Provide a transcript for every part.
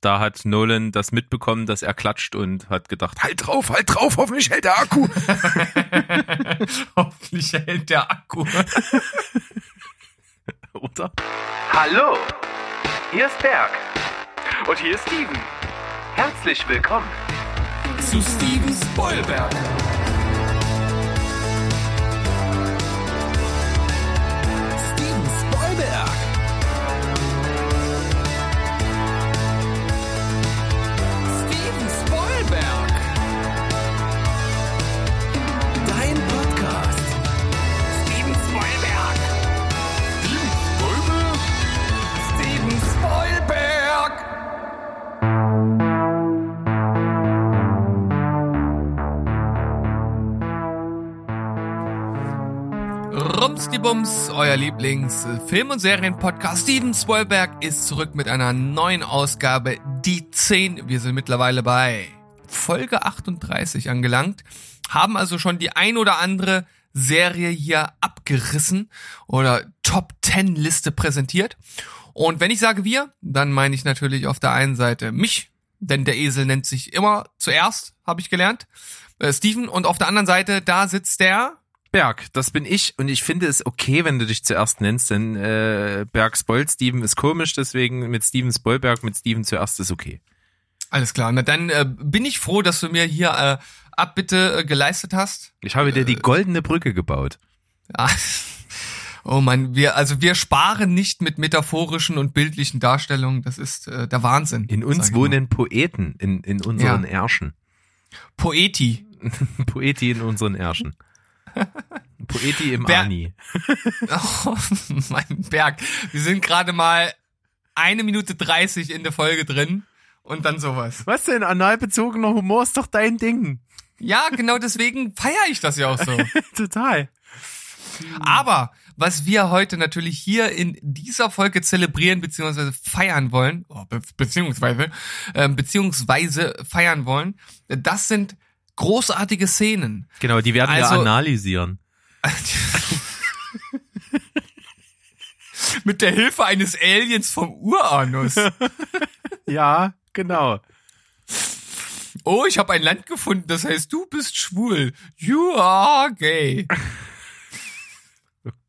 da hat Nolan das mitbekommen, dass er klatscht und hat gedacht, halt drauf, halt drauf, hoffentlich hält der Akku. hoffentlich hält der Akku. Oder? Hallo, hier ist Berg. Und hier ist Steven. Herzlich willkommen zu Steven Spoilberg. Rumstibums, euer Lieblings-Film- und Serienpodcast Steven Spoilberg ist zurück mit einer neuen Ausgabe, die 10. Wir sind mittlerweile bei Folge 38 angelangt, haben also schon die ein oder andere Serie hier abgerissen oder Top 10 Liste präsentiert. Und wenn ich sage wir, dann meine ich natürlich auf der einen Seite mich, denn der Esel nennt sich immer zuerst, habe ich gelernt, äh, Steven. Und auf der anderen Seite, da sitzt der Berg, das bin ich und ich finde es okay, wenn du dich zuerst nennst, denn äh, Berg Spoil Steven ist komisch, deswegen mit Steven Spoilberg, mit Steven zuerst ist okay. Alles klar, na dann äh, bin ich froh, dass du mir hier äh, Abbitte äh, geleistet hast. Ich habe dir die goldene Brücke gebaut. Ja. Oh man, wir also wir sparen nicht mit metaphorischen und bildlichen Darstellungen, das ist äh, der Wahnsinn. In uns wohnen Poeten in, in unseren ja. Ärschen. Poeti. Poeti in unseren Ärschen. Poeti im Ber Ani. oh, mein Berg. Wir sind gerade mal eine Minute dreißig in der Folge drin und dann sowas. Was denn? Analbezogener Humor ist doch dein Ding. Ja, genau deswegen feiere ich das ja auch so. Total. Aber was wir heute natürlich hier in dieser Folge zelebrieren bzw. feiern wollen, oh, be beziehungsweise äh, beziehungsweise feiern wollen, das sind großartige Szenen. Genau, die werden Also- wir analysieren. Mit der Hilfe eines Aliens vom Uranus. Ja, genau. Oh, ich habe ein Land gefunden, das heißt, du bist schwul. You are gay.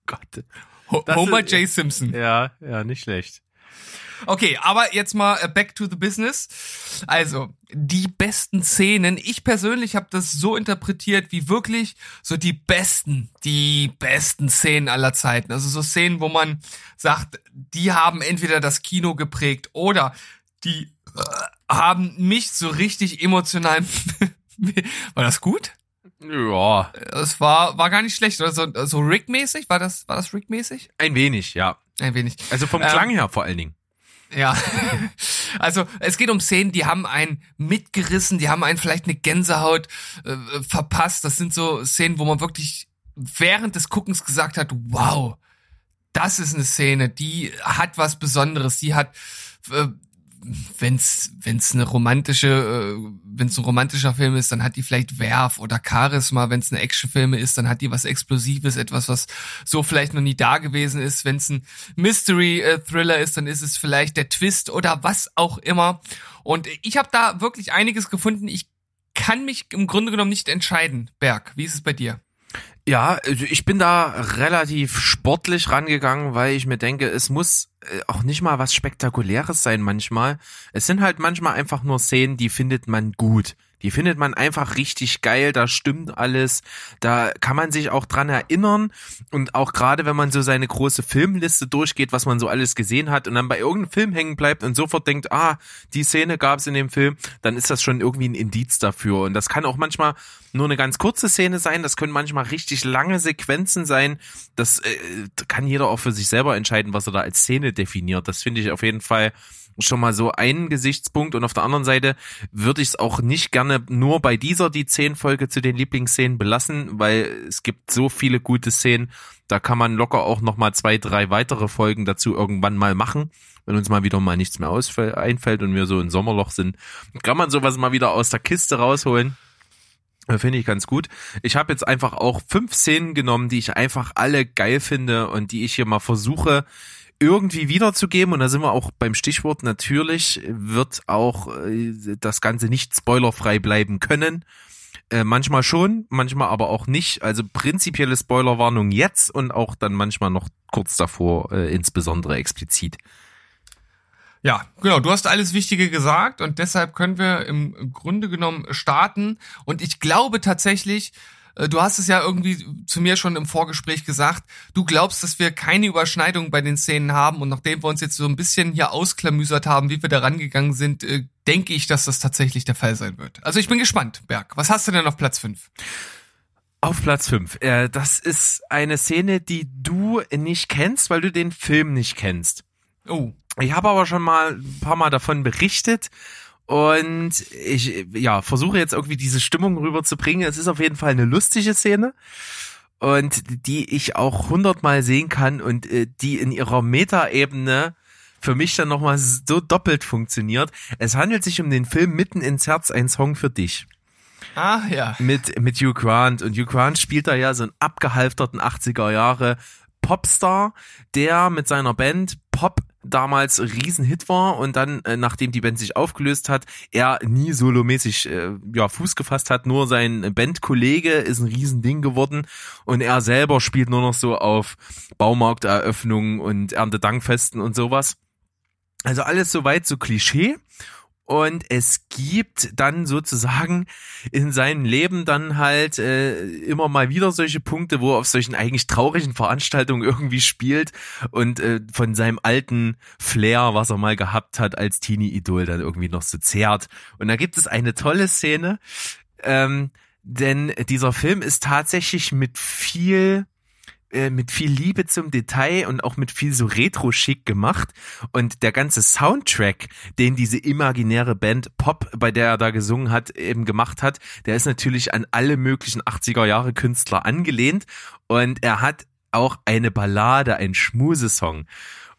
Gott. Ho Das Homer ist- J. Simpson. Ja, ja, nicht schlecht. Okay, aber jetzt mal äh, back to the business. Also, die besten Szenen. Ich persönlich habe das so interpretiert, wie wirklich so die besten, die besten Szenen aller Zeiten. Also so Szenen, wo man sagt, die haben entweder das Kino geprägt oder die äh, haben mich so richtig emotional. war das gut? Ja, Das war war gar nicht schlecht. Oder so, so Rick-mäßig? War das war das Rick-mäßig? ein wenig, ja. Ein wenig. Also vom Ähm, Klang her vor allen Dingen. Ja, also es geht um Szenen, die haben einen mitgerissen, die haben einen vielleicht eine Gänsehaut äh, verpasst. Das sind so Szenen, wo man wirklich während des Guckens gesagt hat, wow, das ist eine Szene, die hat was Besonderes, die hat, äh, wenn's wenn's eine romantische, äh, wenn's ein romantischer Film ist, dann hat die vielleicht Werf oder Charisma. Wenn's eine Actionfilme ist, dann hat die was Explosives, etwas, was so vielleicht noch nie da gewesen ist. Wenn's ein Mystery-Thriller ist, dann ist es vielleicht der Twist oder was auch immer. Und ich habe da wirklich einiges gefunden. Ich kann mich im Grunde genommen nicht entscheiden. Berg, wie ist es bei dir? Ja, also ich bin da relativ sportlich rangegangen, weil ich mir denke, es muss äh, auch nicht mal was Spektakuläres sein manchmal. Es sind halt manchmal einfach nur Szenen, die findet man gut. Die findet man einfach richtig geil, da stimmt alles, da kann man sich auch dran erinnern. Und auch gerade wenn man so seine große Filmliste durchgeht, was man so alles gesehen hat und dann bei irgendeinem Film hängen bleibt und sofort denkt, ah, die Szene gab's in dem Film, dann ist das schon irgendwie ein Indiz dafür. Und das kann auch manchmal nur eine ganz kurze Szene sein, das können manchmal richtig lange Sequenzen sein, das äh, kann jeder auch für sich selber entscheiden, was er da als Szene definiert, das finde ich auf jeden Fall schon mal so einen Gesichtspunkt und auf der anderen Seite würde ich es auch nicht gerne nur bei dieser die zehn Folge zu den Lieblingsszenen belassen, weil es gibt so viele gute Szenen, da kann man locker auch noch mal zwei, drei weitere Folgen dazu irgendwann mal machen, wenn uns mal wieder mal nichts mehr einfällt und wir so ein Sommerloch sind, kann man sowas mal wieder aus der Kiste rausholen. Äh, Finde ich ganz gut. Ich habe jetzt einfach auch fünf Szenen genommen, die ich einfach alle geil finde und die ich hier mal versuche irgendwie wiederzugeben. Und da sind wir auch beim Stichwort. Natürlich wird auch äh, das Ganze nicht spoilerfrei bleiben können. Äh, manchmal schon, manchmal aber auch nicht. Also prinzipielle Spoilerwarnung jetzt und auch dann manchmal noch kurz davor, äh, insbesondere explizit. Ja, genau. Du hast alles Wichtige gesagt und deshalb können wir im Grunde genommen starten. Und ich glaube tatsächlich, du hast es ja irgendwie zu mir schon im Vorgespräch gesagt, du glaubst, dass wir keine Überschneidung bei den Szenen haben und nachdem wir uns jetzt so ein bisschen hier ausklamüsert haben, wie wir da rangegangen sind, äh, denke ich, dass das tatsächlich der Fall sein wird. Also ich bin gespannt, Berg. Was hast du denn auf Platz 5? Auf Platz 5. Äh, das ist eine Szene, die du nicht kennst, weil du den Film nicht kennst. Oh. Ich habe aber schon mal ein paar Mal davon berichtet und ich ja versuche jetzt irgendwie diese Stimmung rüberzubringen. Es ist auf jeden Fall eine lustige Szene und die ich auch hundertmal sehen kann und äh, die in ihrer Metaebene für mich dann nochmal so doppelt funktioniert. Es handelt sich um den Film Mitten ins Herz, ein Song für dich. Ah, ja. Mit, mit Hugh Grant. Und Hugh Grant spielt da ja so einen abgehalfterten 80er Jahre Popstar, der mit seiner Band Pop damals Riesenhit war und dann, äh, nachdem die Band sich aufgelöst hat, er nie solomäßig äh, ja, Fuß gefasst hat, nur sein Bandkollege ist ein Riesending geworden und er selber spielt nur noch so auf Baumarkteröffnungen und Erntedankfesten und sowas. Also alles soweit so Klischee und es gibt dann sozusagen in seinem Leben dann halt äh, immer mal wieder solche Punkte, wo er auf solchen eigentlich traurigen Veranstaltungen irgendwie spielt und äh, von seinem alten Flair, was er mal gehabt hat als Teenie-Idol, dann irgendwie noch so zehrt. Und da gibt es eine tolle Szene, ähm, denn dieser Film ist tatsächlich mit viel äh, mit viel Liebe zum Detail und auch mit viel so Retro-Schick gemacht. Und der ganze Soundtrack, den diese imaginäre Band Pop, bei der er da gesungen hat, eben gemacht hat, der ist natürlich an alle möglichen 80er Jahre Künstler angelehnt. Und er hat auch eine Ballade, ein Schmusesong.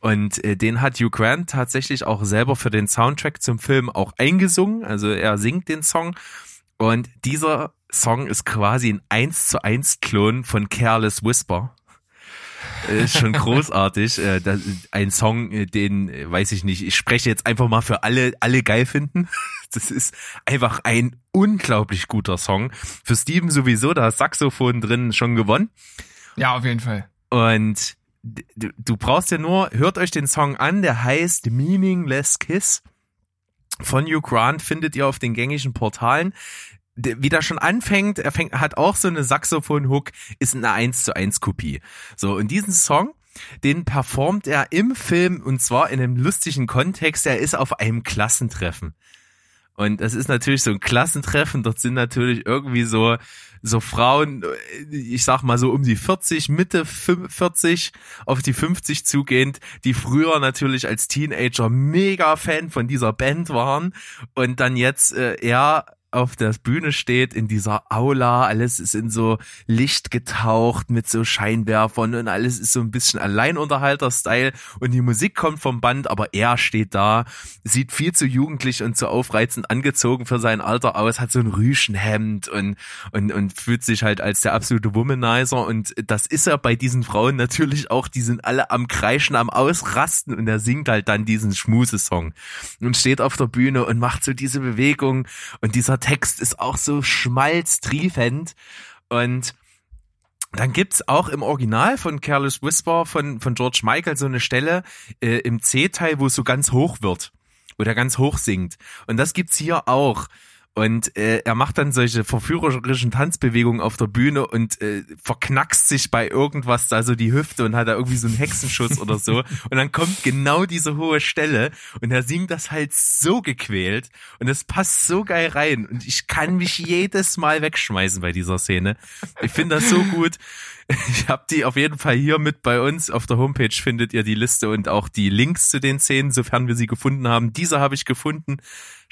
Und äh, den hat Hugh Grant tatsächlich auch selber für den Soundtrack zum Film auch eingesungen. Also er singt den Song. Und dieser Song ist quasi ein 1 zu 1 Klon von Careless Whisper ist schon großartig. Äh, ein Song, äh, den äh, weiß ich nicht. Ich spreche jetzt einfach mal für alle, alle geil finden. Das ist einfach ein unglaublich guter Song. Für Steven sowieso, da ist Saxophon drin schon gewonnen. Ja, auf jeden Fall. Und du, du brauchst ja nur, hört euch den Song an, der heißt Meaningless Kiss von Hugh Grant findet ihr auf den gängigen Portalen wie der schon anfängt, er fängt, hat auch so eine Saxophon-Hook, ist eine 1 zu 1 Kopie. So, und diesen Song, den performt er im Film und zwar in einem lustigen Kontext. Er ist auf einem Klassentreffen. Und das ist natürlich so ein Klassentreffen. Dort sind natürlich irgendwie so, so Frauen, ich sag mal so um die 40, Mitte 40, auf die 50 zugehend, die früher natürlich als Teenager mega Fan von dieser Band waren und dann jetzt äh, eher auf der Bühne steht, in dieser Aula, alles ist in so Licht getaucht mit so Scheinwerfern und alles ist so ein bisschen Alleinunterhalter-Style. Und die Musik kommt vom Band, aber er steht da, sieht viel zu jugendlich und zu aufreizend angezogen für sein Alter aus, hat so ein Rüschenhemd und, und, und fühlt sich halt als der absolute Womanizer. Und das ist er bei diesen Frauen natürlich auch, die sind alle am Kreischen, am Ausrasten und er singt halt dann diesen Schmusesong und steht auf der Bühne und macht so diese Bewegung. Und dieser Text ist auch so schmalztriefend und dann gibt's auch im Original von Careless Whisper von, von George Michael so eine Stelle äh, im C-Teil, wo es so ganz hoch wird, wo der ganz hoch singt. Und das gibt's hier auch. Und äh, er macht dann solche verführerischen Tanzbewegungen auf der Bühne und äh, verknackst sich bei irgendwas da so die Hüfte und hat da irgendwie so einen Hexenschuss oder so. Und dann kommt genau diese hohe Stelle und er singt das halt so gequält und es passt so geil rein. Und ich kann mich jedes Mal wegschmeißen bei dieser Szene. Ich finde das so gut. Ich habe die auf jeden Fall hier mit bei uns. Auf der Homepage findet ihr die Liste und auch die Links zu den Szenen, sofern wir sie gefunden haben. Diese habe ich gefunden.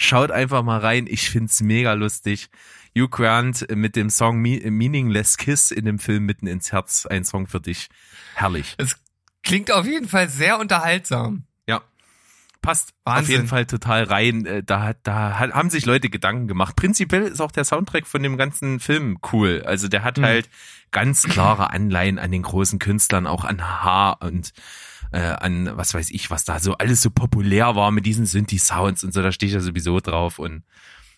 Schaut einfach mal rein. Ich find's mega lustig. Hugh Grant mit dem Song Meaningless Kiss in dem Film Mitten ins Herz. Ein Song für dich. Herrlich. Es klingt auf jeden Fall sehr unterhaltsam. Ja. Passt Wahnsinn. auf jeden Fall total rein. Äh, Da, da haben sich Leute Gedanken gemacht. Prinzipiell ist auch der Soundtrack von dem ganzen Film cool. Also der hat Mhm. halt ganz klare Anleihen an den großen Künstlern, auch an H und äh, an, was weiß ich, was da so alles so populär war mit diesen Synthi-Sounds und so, da stehe ich ja sowieso drauf und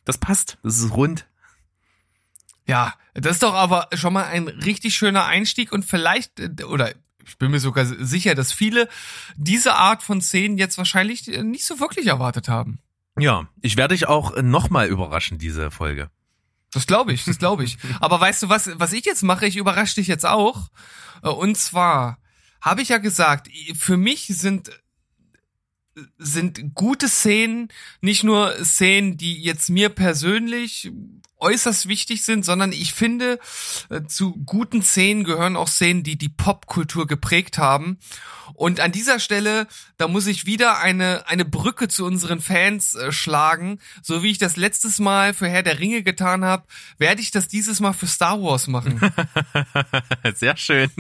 das passt, das ist rund. Ja, das ist doch aber schon mal ein richtig schöner Einstieg und vielleicht, äh, oder ich bin mir sogar sicher, dass viele diese Art von Szenen jetzt wahrscheinlich nicht so wirklich erwartet haben. Ja, ich werde dich auch nochmal überraschen, diese Folge. Das glaube ich, das glaube ich. Aber weißt du was, was ich jetzt mache? Ich überrasche dich jetzt auch. Äh, und zwar habe ich ja gesagt, für mich sind sind gute Szenen nicht nur Szenen, die jetzt mir persönlich äußerst wichtig sind, sondern ich finde, äh, zu guten Szenen gehören auch Szenen, die die Popkultur geprägt haben. Und an dieser Stelle, da muss ich wieder eine, eine Brücke zu unseren Fans äh, schlagen. So wie ich das letztes Mal für Herr der Ringe getan habe, werde ich das dieses Mal für Star Wars machen. Sehr schön.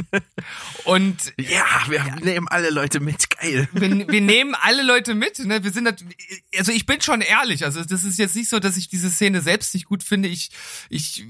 Und ja, wir ja. nehmen alle Leute mit, geil. Wir, wir nehmen alle Leute mit. Ne? Wir sind, also ich bin schon ehrlich. Also das ist jetzt nicht so, dass ich diese Szene selbst nicht gut finde ich, ich,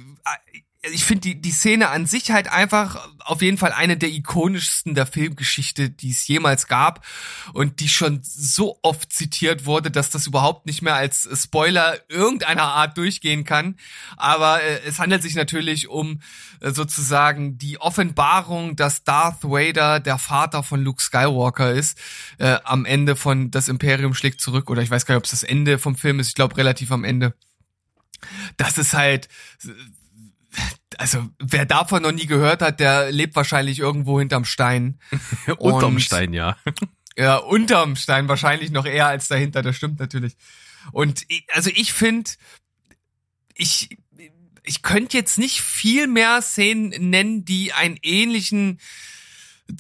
ich finde die, die Szene an sich halt einfach auf jeden Fall eine der ikonischsten der Filmgeschichte, die es jemals gab und die schon so oft zitiert wurde, dass das überhaupt nicht mehr als Spoiler irgendeiner Art durchgehen kann. Aber äh, es handelt sich natürlich um äh, sozusagen die Offenbarung, dass Darth Vader der Vater von Luke Skywalker ist, äh, am Ende von Das Imperium schlägt zurück oder ich weiß gar nicht, ob es das Ende vom Film ist, ich glaube relativ am Ende das ist halt, also wer davon noch nie gehört hat, der lebt wahrscheinlich irgendwo hinterm Stein. unterm Stein, ja. Ja, unterm Stein wahrscheinlich noch eher als dahinter, das stimmt natürlich. Und also ich finde, ich, ich könnte jetzt nicht viel mehr Szenen nennen, die einen ähnlichen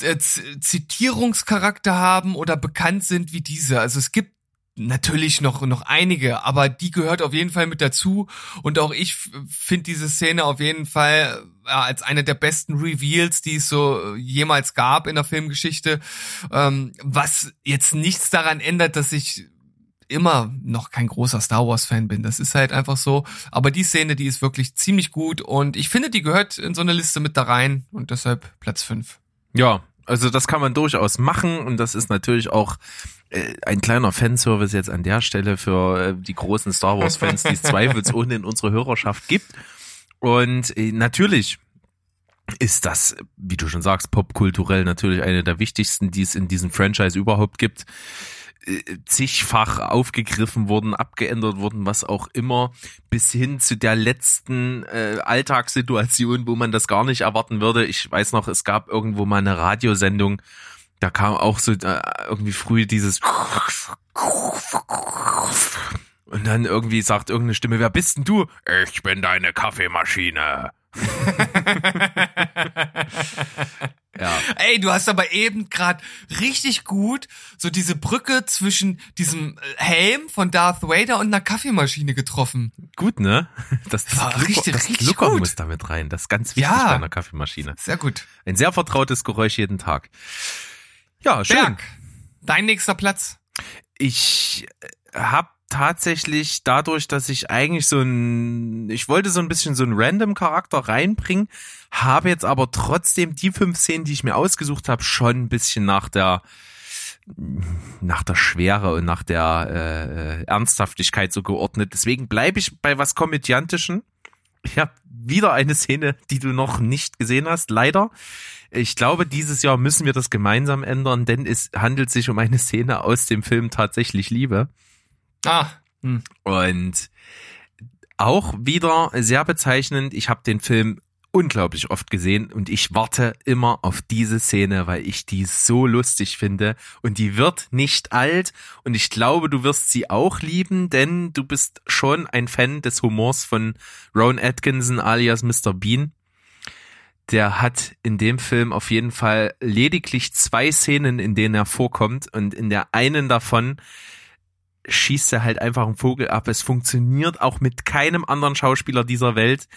äh, Zitierungscharakter haben oder bekannt sind wie diese. Also es gibt natürlich noch noch einige, aber die gehört auf jeden Fall mit dazu und auch ich finde diese Szene auf jeden Fall ja, als eine der besten Reveals, die es so jemals gab in der Filmgeschichte, ähm, was jetzt nichts daran ändert, dass ich immer noch kein großer Star Wars Fan bin. Das ist halt einfach so. Aber die Szene, die ist wirklich ziemlich gut und ich finde, die gehört in so eine Liste mit da rein und deshalb Platz fünf. Ja, also das kann man durchaus machen und das ist natürlich auch äh, ein kleiner Fanservice jetzt an der Stelle für äh, die großen Star Wars Fans, die es zweifelsohne in unserer Hörerschaft gibt. Und äh, natürlich ist das, wie du schon sagst, popkulturell natürlich eine der wichtigsten, die es in diesem Franchise überhaupt gibt zigfach aufgegriffen wurden, abgeändert wurden, was auch immer, bis hin zu der letzten äh, Alltagssituation, wo man das gar nicht erwarten würde. Ich weiß noch, es gab irgendwo mal eine Radiosendung, da kam auch so äh, irgendwie früh dieses und dann irgendwie sagt irgendeine Stimme, wer bist denn du? Ich bin deine Kaffeemaschine. ja. Ey, du hast aber eben gerade richtig gut so diese Brücke zwischen diesem Helm von Darth Vader und einer Kaffeemaschine getroffen. Gut, ne? Das, das war Glucker, richtig, das richtig Glucker gut. muss damit rein. Das ist ganz wichtig ja. bei einer Kaffeemaschine. Sehr gut. Ein sehr vertrautes Geräusch jeden Tag. Ja, schön. Berg, dein nächster Platz. Ich äh, habe tatsächlich dadurch, dass ich eigentlich so ein, ich wollte so ein bisschen so einen random Charakter reinbringen, habe jetzt aber trotzdem die fünf Szenen, die ich mir ausgesucht habe, schon ein bisschen nach der nach der Schwere und nach der äh, Ernsthaftigkeit so geordnet. Deswegen bleibe ich bei was Komödiantischen. Ich habe wieder eine Szene, die du noch nicht gesehen hast, leider. Ich glaube, dieses Jahr müssen wir das gemeinsam ändern, denn es handelt sich um eine Szene aus dem Film Tatsächlich Liebe. Ah. Hm. Und auch wieder sehr bezeichnend, ich habe den Film unglaublich oft gesehen und ich warte immer auf diese Szene, weil ich die so lustig finde und die wird nicht alt und ich glaube, du wirst sie auch lieben, denn du bist schon ein Fan des Humors von Ron Atkinson alias Mr. Bean. Der hat in dem Film auf jeden Fall lediglich zwei Szenen, in denen er vorkommt und in der einen davon schießt er halt einfach einen Vogel ab. Es funktioniert auch mit keinem anderen Schauspieler dieser Welt,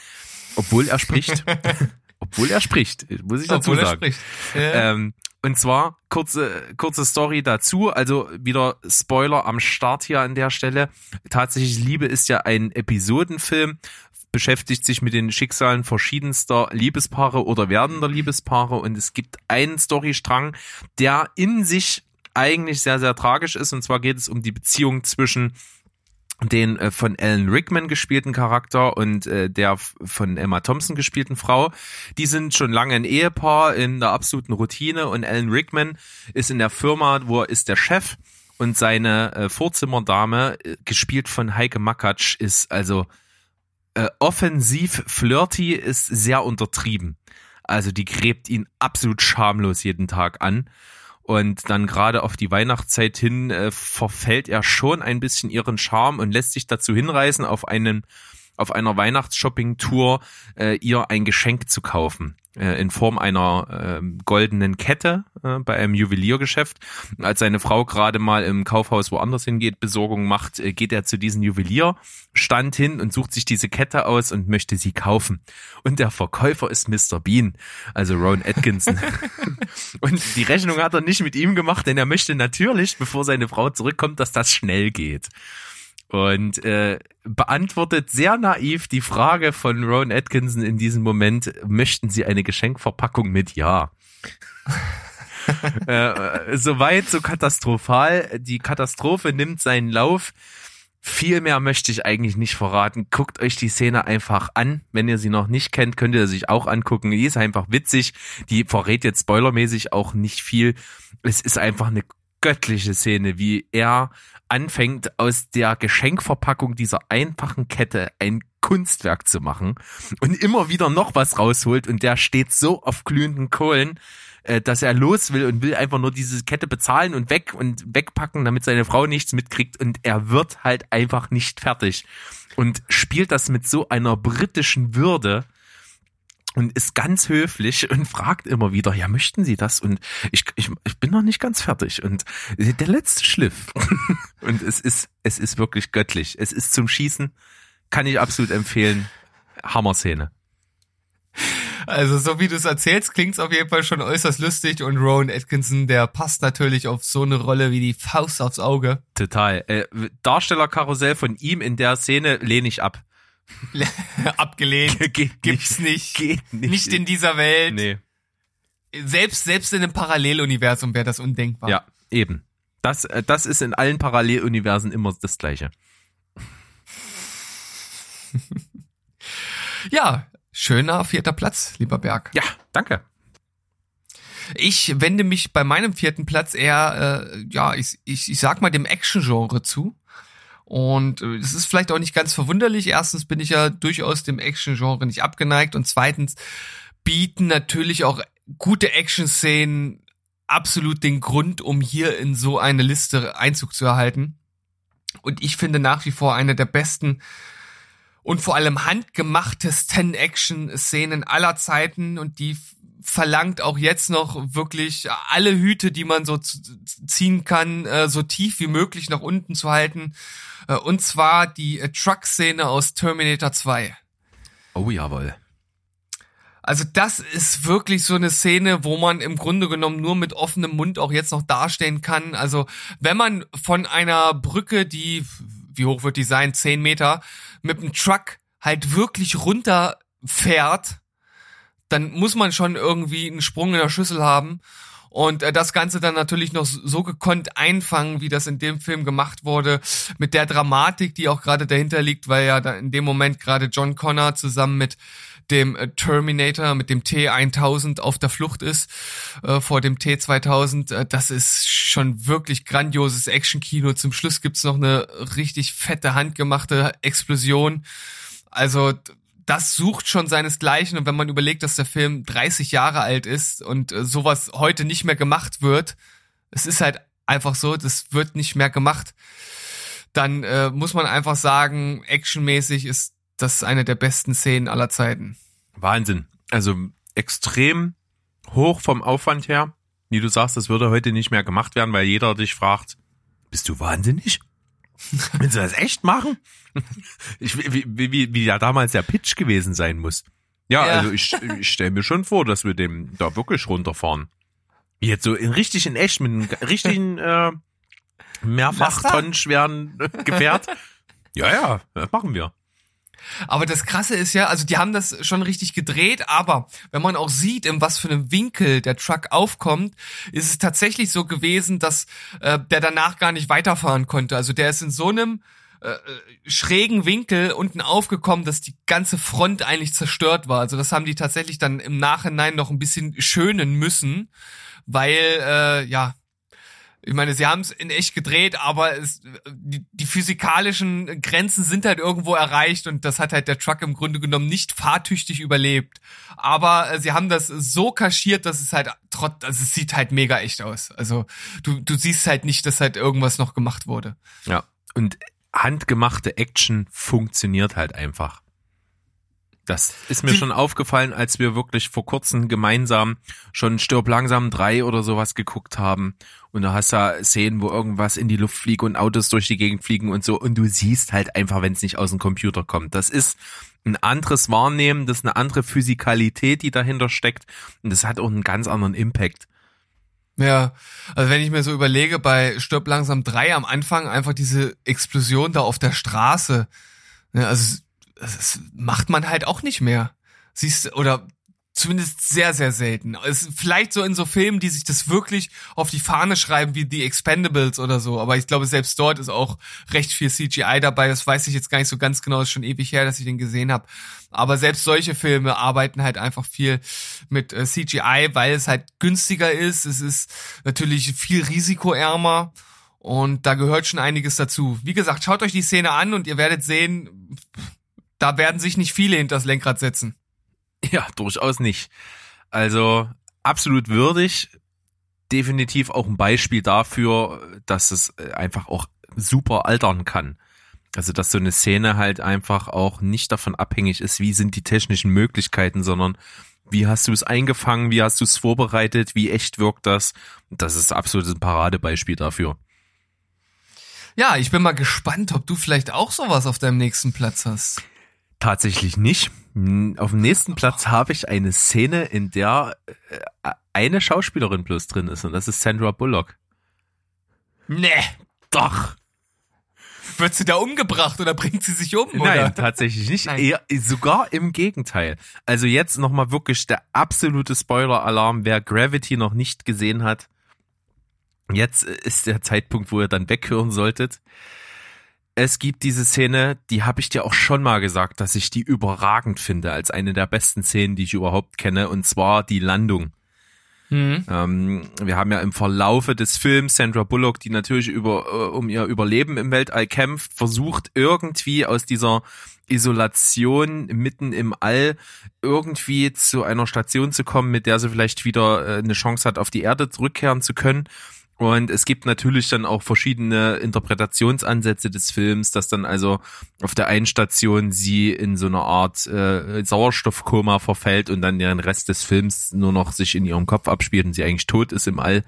obwohl er spricht. obwohl er spricht, muss ich dazu obwohl sagen. Ja. Ähm, und zwar kurze kurze Story dazu, also wieder Spoiler am Start hier an der Stelle. Tatsächlich Liebe ist ja ein Episodenfilm beschäftigt sich mit den Schicksalen verschiedenster Liebespaare oder werdender Liebespaare und es gibt einen Storystrang, der in sich eigentlich sehr, sehr tragisch ist und zwar geht es um die Beziehung zwischen den äh, von Alan Rickman gespielten Charakter und äh, der von Emma Thompson gespielten Frau. Die sind schon lange ein Ehepaar in der absoluten Routine und Alan Rickman ist in der Firma, wo er ist der Chef und seine äh, Vorzimmerdame, äh, gespielt von Heike Makatsch, ist also äh, offensiv flirty, ist sehr untertrieben. Also die gräbt ihn absolut schamlos jeden Tag an. Und dann gerade auf die Weihnachtszeit hin äh, verfällt er schon ein bisschen ihren Charme und lässt sich dazu hinreißen, auf einen auf einer Weihnachtsshopping-Tour äh, ihr ein Geschenk zu kaufen äh, in Form einer äh, goldenen Kette äh, bei einem Juweliergeschäft. Als seine Frau gerade mal im Kaufhaus woanders hingeht, Besorgung macht, äh, geht er zu diesem Juwelierstand hin und sucht sich diese Kette aus und möchte sie kaufen. Und der Verkäufer ist Mr. Bean, also Ron Atkinson. und die Rechnung hat er nicht mit ihm gemacht, denn er möchte natürlich, bevor seine Frau zurückkommt, dass das schnell geht und äh, beantwortet sehr naiv die Frage von Ron Atkinson in diesem Moment, möchten Sie eine Geschenkverpackung mit Ja? äh, Soweit, so katastrophal. Die Katastrophe nimmt seinen Lauf. Viel mehr möchte ich eigentlich nicht verraten. Guckt euch die Szene einfach an. Wenn ihr sie noch nicht kennt, könnt ihr sich auch angucken. Die ist einfach witzig. Die verrät jetzt spoilermäßig auch nicht viel. Es ist einfach eine göttliche Szene, wie er anfängt, aus der Geschenkverpackung dieser einfachen Kette ein Kunstwerk zu machen und immer wieder noch was rausholt und der steht so auf glühenden Kohlen, äh, dass er los will und will einfach nur diese Kette bezahlen und weg und wegpacken, damit seine Frau nichts mitkriegt und er wird halt einfach nicht fertig und spielt das mit so einer britischen Würde, und ist ganz höflich und fragt immer wieder, ja, möchten Sie das? Und ich, ich, ich bin noch nicht ganz fertig. Und der letzte Schliff. und es ist, es ist wirklich göttlich. Es ist zum Schießen, kann ich absolut empfehlen. Hammer-Szene. Also so wie du es erzählst, klingt es auf jeden Fall schon äußerst lustig und Rowan Atkinson, der passt natürlich auf so eine Rolle wie die Faust aufs Auge. Total. Äh, Darstellerkarussell von ihm in der Szene lehne ich ab. Abgelehnt. Geht Gibt's nicht. Geht nicht. Nicht in dieser Welt. Nee. Selbst, selbst in einem Paralleluniversum wäre das undenkbar. Ja, eben. Das, äh, das ist in allen Paralleluniversen immer das Gleiche. ja, schöner vierter Platz, lieber Berg. Ja, danke. Ich wende mich bei meinem vierten Platz eher, äh, ja, ich, ich, ich sag mal dem Action-Genre zu. Und äh, es ist vielleicht auch nicht ganz verwunderlich. Erstens bin ich ja durchaus dem Action-Genre nicht abgeneigt und zweitens bieten natürlich auch gute Action-Szenen absolut den Grund, um hier in so eine Liste Einzug zu erhalten. Und ich finde nach wie vor eine der besten und vor allem handgemachtesten Action-Szenen aller Zeiten und die verlangt auch jetzt noch wirklich alle Hüte, die man so ziehen kann, äh, so tief wie möglich nach unten zu halten. Äh, und zwar die äh, Truck-Szene aus Terminator 2. Oh jawohl. Also das ist wirklich so eine Szene, wo man im Grunde genommen nur mit offenem Mund auch jetzt noch dastehen kann. Also wenn man von einer Brücke, die, wie hoch wird die sein, 10 Meter, mit einem Truck halt wirklich runterfährt, dann muss man schon irgendwie einen Sprung in der Schüssel haben. Und äh, das Ganze dann natürlich noch so gekonnt einfangen, wie das in dem Film gemacht wurde, mit der Dramatik, die auch gerade dahinter liegt, weil ja da in dem Moment gerade John Connor zusammen mit dem äh, Terminator, mit dem T1000 auf der Flucht ist äh, vor dem T2000. Äh, das ist schon wirklich grandioses Actionkino. Zum Schluss gibt's noch eine richtig fette handgemachte Explosion. Also das sucht schon seinesgleichen. Und wenn man überlegt, dass der Film 30 Jahre alt ist und äh, sowas heute nicht mehr gemacht wird, es ist halt einfach so, das wird nicht mehr gemacht, dann äh, muss man einfach sagen, actionmäßig ist das eine der besten Szenen aller Zeiten. Wahnsinn. Also extrem hoch vom Aufwand her. Wie du sagst, das würde heute nicht mehr gemacht werden, weil jeder dich fragt, bist du wahnsinnig? Willst du das echt machen? Ich, wie, wie, wie ja damals der Pitch gewesen sein muss. Ja, ja. also ich, ich stelle mir schon vor, dass wir dem da wirklich runterfahren. Jetzt so in richtig in echt mit einem richtigen äh, mehrfach Tonnen schweren Gefährt. Ja, ja, das machen wir. Aber das Krasse ist ja, also die haben das schon richtig gedreht, aber wenn man auch sieht, in was für einem Winkel der Truck aufkommt, ist es tatsächlich so gewesen, dass äh, der danach gar nicht weiterfahren konnte. Also der ist in so einem äh, äh schrägen Winkel unten aufgekommen, dass die ganze Front eigentlich zerstört war. Also das haben die tatsächlich dann im Nachhinein noch ein bisschen schönen müssen, weil äh, ja ich meine, sie haben es in echt gedreht, aber es, die, die physikalischen Grenzen sind halt irgendwo erreicht und das hat halt der Truck im Grunde genommen nicht fahrtüchtig überlebt. Aber äh, sie haben das so kaschiert, dass es halt trotz, also es sieht halt mega echt aus. Also du, du siehst halt nicht, dass halt irgendwas noch gemacht wurde. Ja. Und handgemachte Action funktioniert halt einfach. Das ist mir schon aufgefallen, als wir wirklich vor kurzem gemeinsam schon Stirb langsam drei oder sowas geguckt haben. Und da hast du Szenen, wo irgendwas in die Luft fliegt und Autos durch die Gegend fliegen und so. Und du siehst halt einfach, wenn es nicht aus dem Computer kommt. Das ist ein anderes Wahrnehmen, das ist eine andere Physikalität, die dahinter steckt. Und das hat auch einen ganz anderen Impact. Ja, also wenn ich mir so überlege, bei Stirb langsam drei am Anfang einfach diese Explosion da auf der Straße. Ja, also das macht man halt auch nicht mehr. Siehst oder zumindest sehr, sehr selten. Es vielleicht so in so Filmen, die sich das wirklich auf die Fahne schreiben, wie The Expendables oder so. Aber ich glaube, selbst dort ist auch recht viel CGI dabei. Das weiß ich jetzt gar nicht so ganz genau. Das ist schon ewig her, dass ich den gesehen habe. Aber selbst solche Filme arbeiten halt einfach viel mit äh, CGI, weil es halt günstiger ist. Es ist natürlich viel risikoärmer. Und da gehört schon einiges dazu. Wie gesagt, schaut euch die Szene an und ihr werdet sehen, da werden sich nicht viele hinter das Lenkrad setzen. Ja, durchaus nicht. Also absolut würdig. Definitiv auch ein Beispiel dafür, dass es äh, einfach auch super altern kann. Also, dass so eine Szene halt einfach auch nicht davon abhängig ist, wie sind die technischen Möglichkeiten, sondern wie hast du es eingefangen, wie hast du es vorbereitet, wie echt wirkt das. Das ist absolut ein Paradebeispiel dafür. Ja, ich bin mal gespannt, ob du vielleicht auch sowas auf deinem nächsten Platz hast. Tatsächlich nicht. Auf dem nächsten Platz habe ich eine Szene, in der äh, eine Schauspielerin bloß drin ist und das ist Sandra Bullock. Nee, doch. Wird sie da umgebracht oder bringt sie sich um? Nein, oder? tatsächlich nicht. Nein. Eher, sogar im Gegenteil. Also jetzt nochmal wirklich der absolute Spoiler-Alarm. Wer Gravity noch nicht gesehen hat, jetzt ist der Zeitpunkt, wo ihr dann weghören solltet es gibt diese Szene, die habe ich dir auch schon mal gesagt, dass ich die überragend finde, als eine der besten Szenen, die ich überhaupt kenne, und zwar die Landung. Mhm. Ähm, wir haben ja im Verlaufe des Films Sandra Bullock, die natürlich über äh, um ihr Überleben im Weltall kämpft, versucht irgendwie aus dieser Isolation mitten im All irgendwie zu einer Station zu kommen, mit der sie vielleicht wieder äh, eine Chance hat, auf die Erde zurückkehren zu können. Und es gibt natürlich dann auch verschiedene Interpretationsansätze des Films, dass dann also auf der einen Station sie in so einer Art äh, Sauerstoffkoma verfällt und dann den Rest des Films nur noch sich in ihrem Kopf abspielt und sie eigentlich tot ist im All.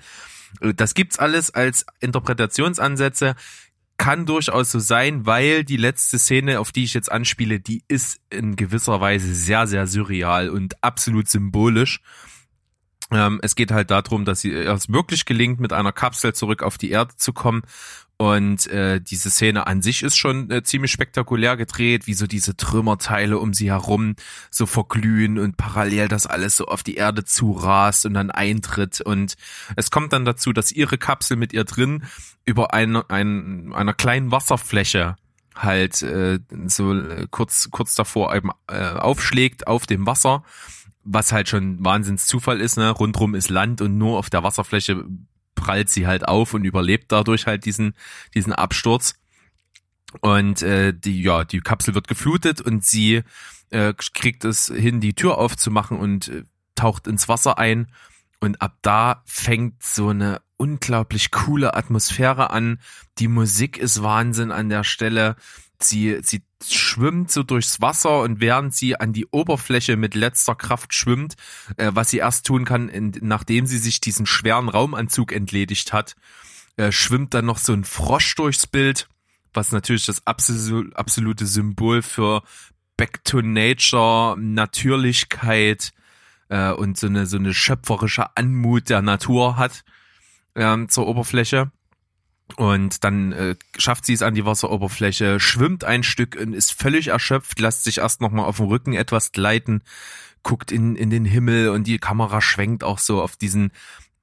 Das gibt's alles als Interpretationsansätze. Kann durchaus so sein, weil die letzte Szene, auf die ich jetzt anspiele, die ist in gewisser Weise sehr, sehr surreal und absolut symbolisch. Ähm, es geht halt darum, dass sie es wirklich gelingt, mit einer Kapsel zurück auf die Erde zu kommen. Und äh, diese Szene an sich ist schon äh, ziemlich spektakulär gedreht, wie so diese Trümmerteile um sie herum so verglühen und parallel das alles so auf die Erde zurast und dann eintritt. Und es kommt dann dazu, dass ihre Kapsel mit ihr drin über eine, ein, einer kleinen Wasserfläche halt äh, so äh, kurz kurz davor eben äh, aufschlägt auf dem Wasser was halt schon Wahnsinns Zufall ist, ne? Rundrum ist Land und nur auf der Wasserfläche prallt sie halt auf und überlebt dadurch halt diesen, diesen Absturz. Und äh, die, ja, die Kapsel wird geflutet und sie äh, kriegt es hin, die Tür aufzumachen und äh, taucht ins Wasser ein. Und ab da fängt so eine unglaublich coole Atmosphäre an. Die Musik ist Wahnsinn an der Stelle. Sie, sie schwimmt so durchs Wasser und während sie an die Oberfläche mit letzter Kraft schwimmt, äh, was sie erst tun kann, in, nachdem sie sich diesen schweren Raumanzug entledigt hat, äh, schwimmt dann noch so ein Frosch durchs Bild, was natürlich das absolute, Symbol für Back to Nature, Natürlichkeit äh, und so eine, so eine schöpferische Anmut der Natur hat ähm, zur Oberfläche. Und dann äh, schafft sie es an die Wasseroberfläche, schwimmt ein Stück und ist völlig erschöpft, lässt sich erst nochmal auf dem Rücken etwas gleiten, guckt in, in den Himmel und die Kamera schwenkt auch so auf diesen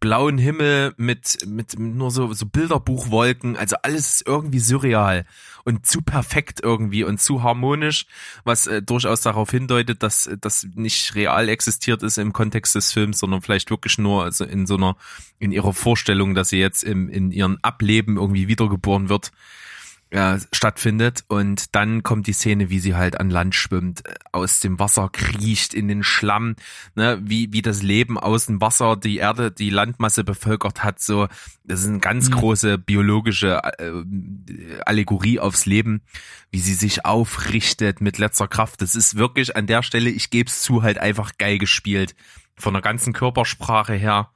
blauen Himmel mit, mit nur so, so Bilderbuchwolken. Also alles ist irgendwie surreal und zu perfekt irgendwie und zu harmonisch, was äh, durchaus darauf hindeutet, dass das nicht real existiert ist im Kontext des Films, sondern vielleicht wirklich nur also in so einer, in ihrer Vorstellung, dass sie jetzt im, in ihren Ableben irgendwie wiedergeboren wird äh, stattfindet und dann kommt die Szene, wie sie halt an Land schwimmt, äh, aus dem Wasser kriecht in den Schlamm, ne, wie wie das Leben aus dem Wasser die Erde, die Landmasse bevölkert hat, so das ist eine ganz mhm. große biologische äh, Allegorie aufs Leben, wie sie sich aufrichtet mit letzter Kraft. Das ist wirklich an der Stelle, ich geb's zu, halt einfach geil gespielt von der ganzen Körpersprache her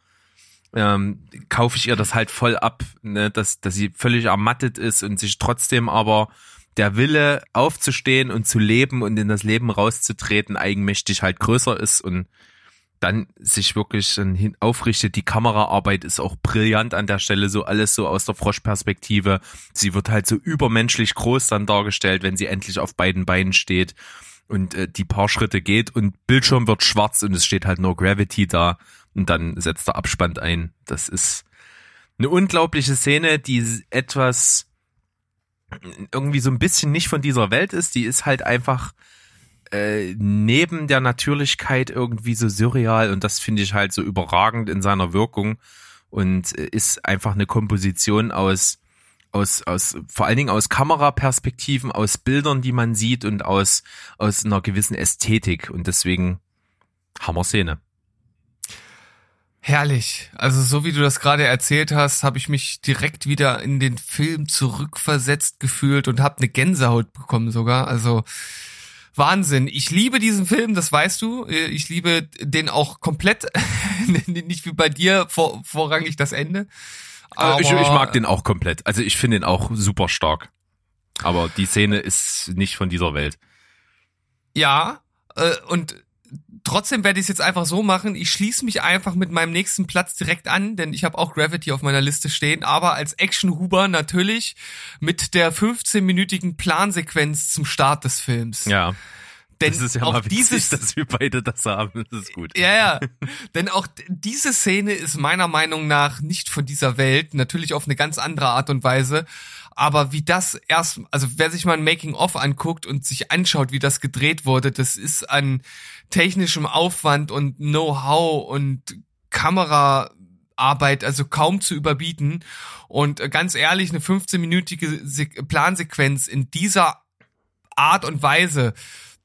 ähm, kaufe ich ihr das halt voll ab, ne, dass, dass sie völlig ermattet ist und sich trotzdem aber der Wille aufzustehen und zu leben und in das Leben rauszutreten eigenmächtig halt größer ist und dann sich wirklich hin aufrichtet. Die Kameraarbeit ist auch brillant an der Stelle, so alles so aus der Froschperspektive. Sie wird halt so übermenschlich groß dann dargestellt, wenn sie endlich auf beiden Beinen steht und äh, die paar Schritte geht und Bildschirm wird schwarz und es steht halt nur Gravity da und dann setzt der Abspann ein. Das ist eine unglaubliche Szene, die etwas irgendwie so ein bisschen nicht von dieser Welt ist. Die ist halt einfach äh, neben der Natürlichkeit irgendwie so surreal und das finde ich halt so überragend in seiner Wirkung und äh, ist einfach eine Komposition aus aus, aus, vor allen Dingen aus Kameraperspektiven, aus Bildern, die man sieht und aus, aus einer gewissen Ästhetik und deswegen Hammer-Szene. Herrlich. Also so wie du das gerade erzählt hast, habe ich mich direkt wieder in den Film zurückversetzt gefühlt und habe eine Gänsehaut bekommen sogar. Also Wahnsinn. Ich liebe diesen Film, das weißt du. Ich liebe den auch komplett. Nicht wie bei dir vor, vorrangig das Ende. Aber ich, ich mag den auch komplett. Also ich finde den auch super stark. Aber die Szene ist nicht von dieser Welt. Ja, äh, und trotzdem werde ich es jetzt einfach so machen. Ich schließe mich einfach mit meinem nächsten Platz direkt an, denn ich habe auch Gravity auf meiner Liste stehen, aber als Action-Huber natürlich mit der 15-minütigen Plansequenz zum Start des Films. Ja. Denn das ist ja auch mal witzig, dieses, dass wir beide das haben. Das ist gut. Ja, ja. Denn auch diese Szene ist meiner Meinung nach nicht von dieser Welt, natürlich auf eine ganz andere Art und Weise. Aber wie das erst, also wer sich mal ein Making-of anguckt und sich anschaut, wie das gedreht wurde, das ist an technischem Aufwand und Know-how und Kameraarbeit also kaum zu überbieten. Und äh, ganz ehrlich, eine 15-minütige Plansequenz in dieser Art und Weise,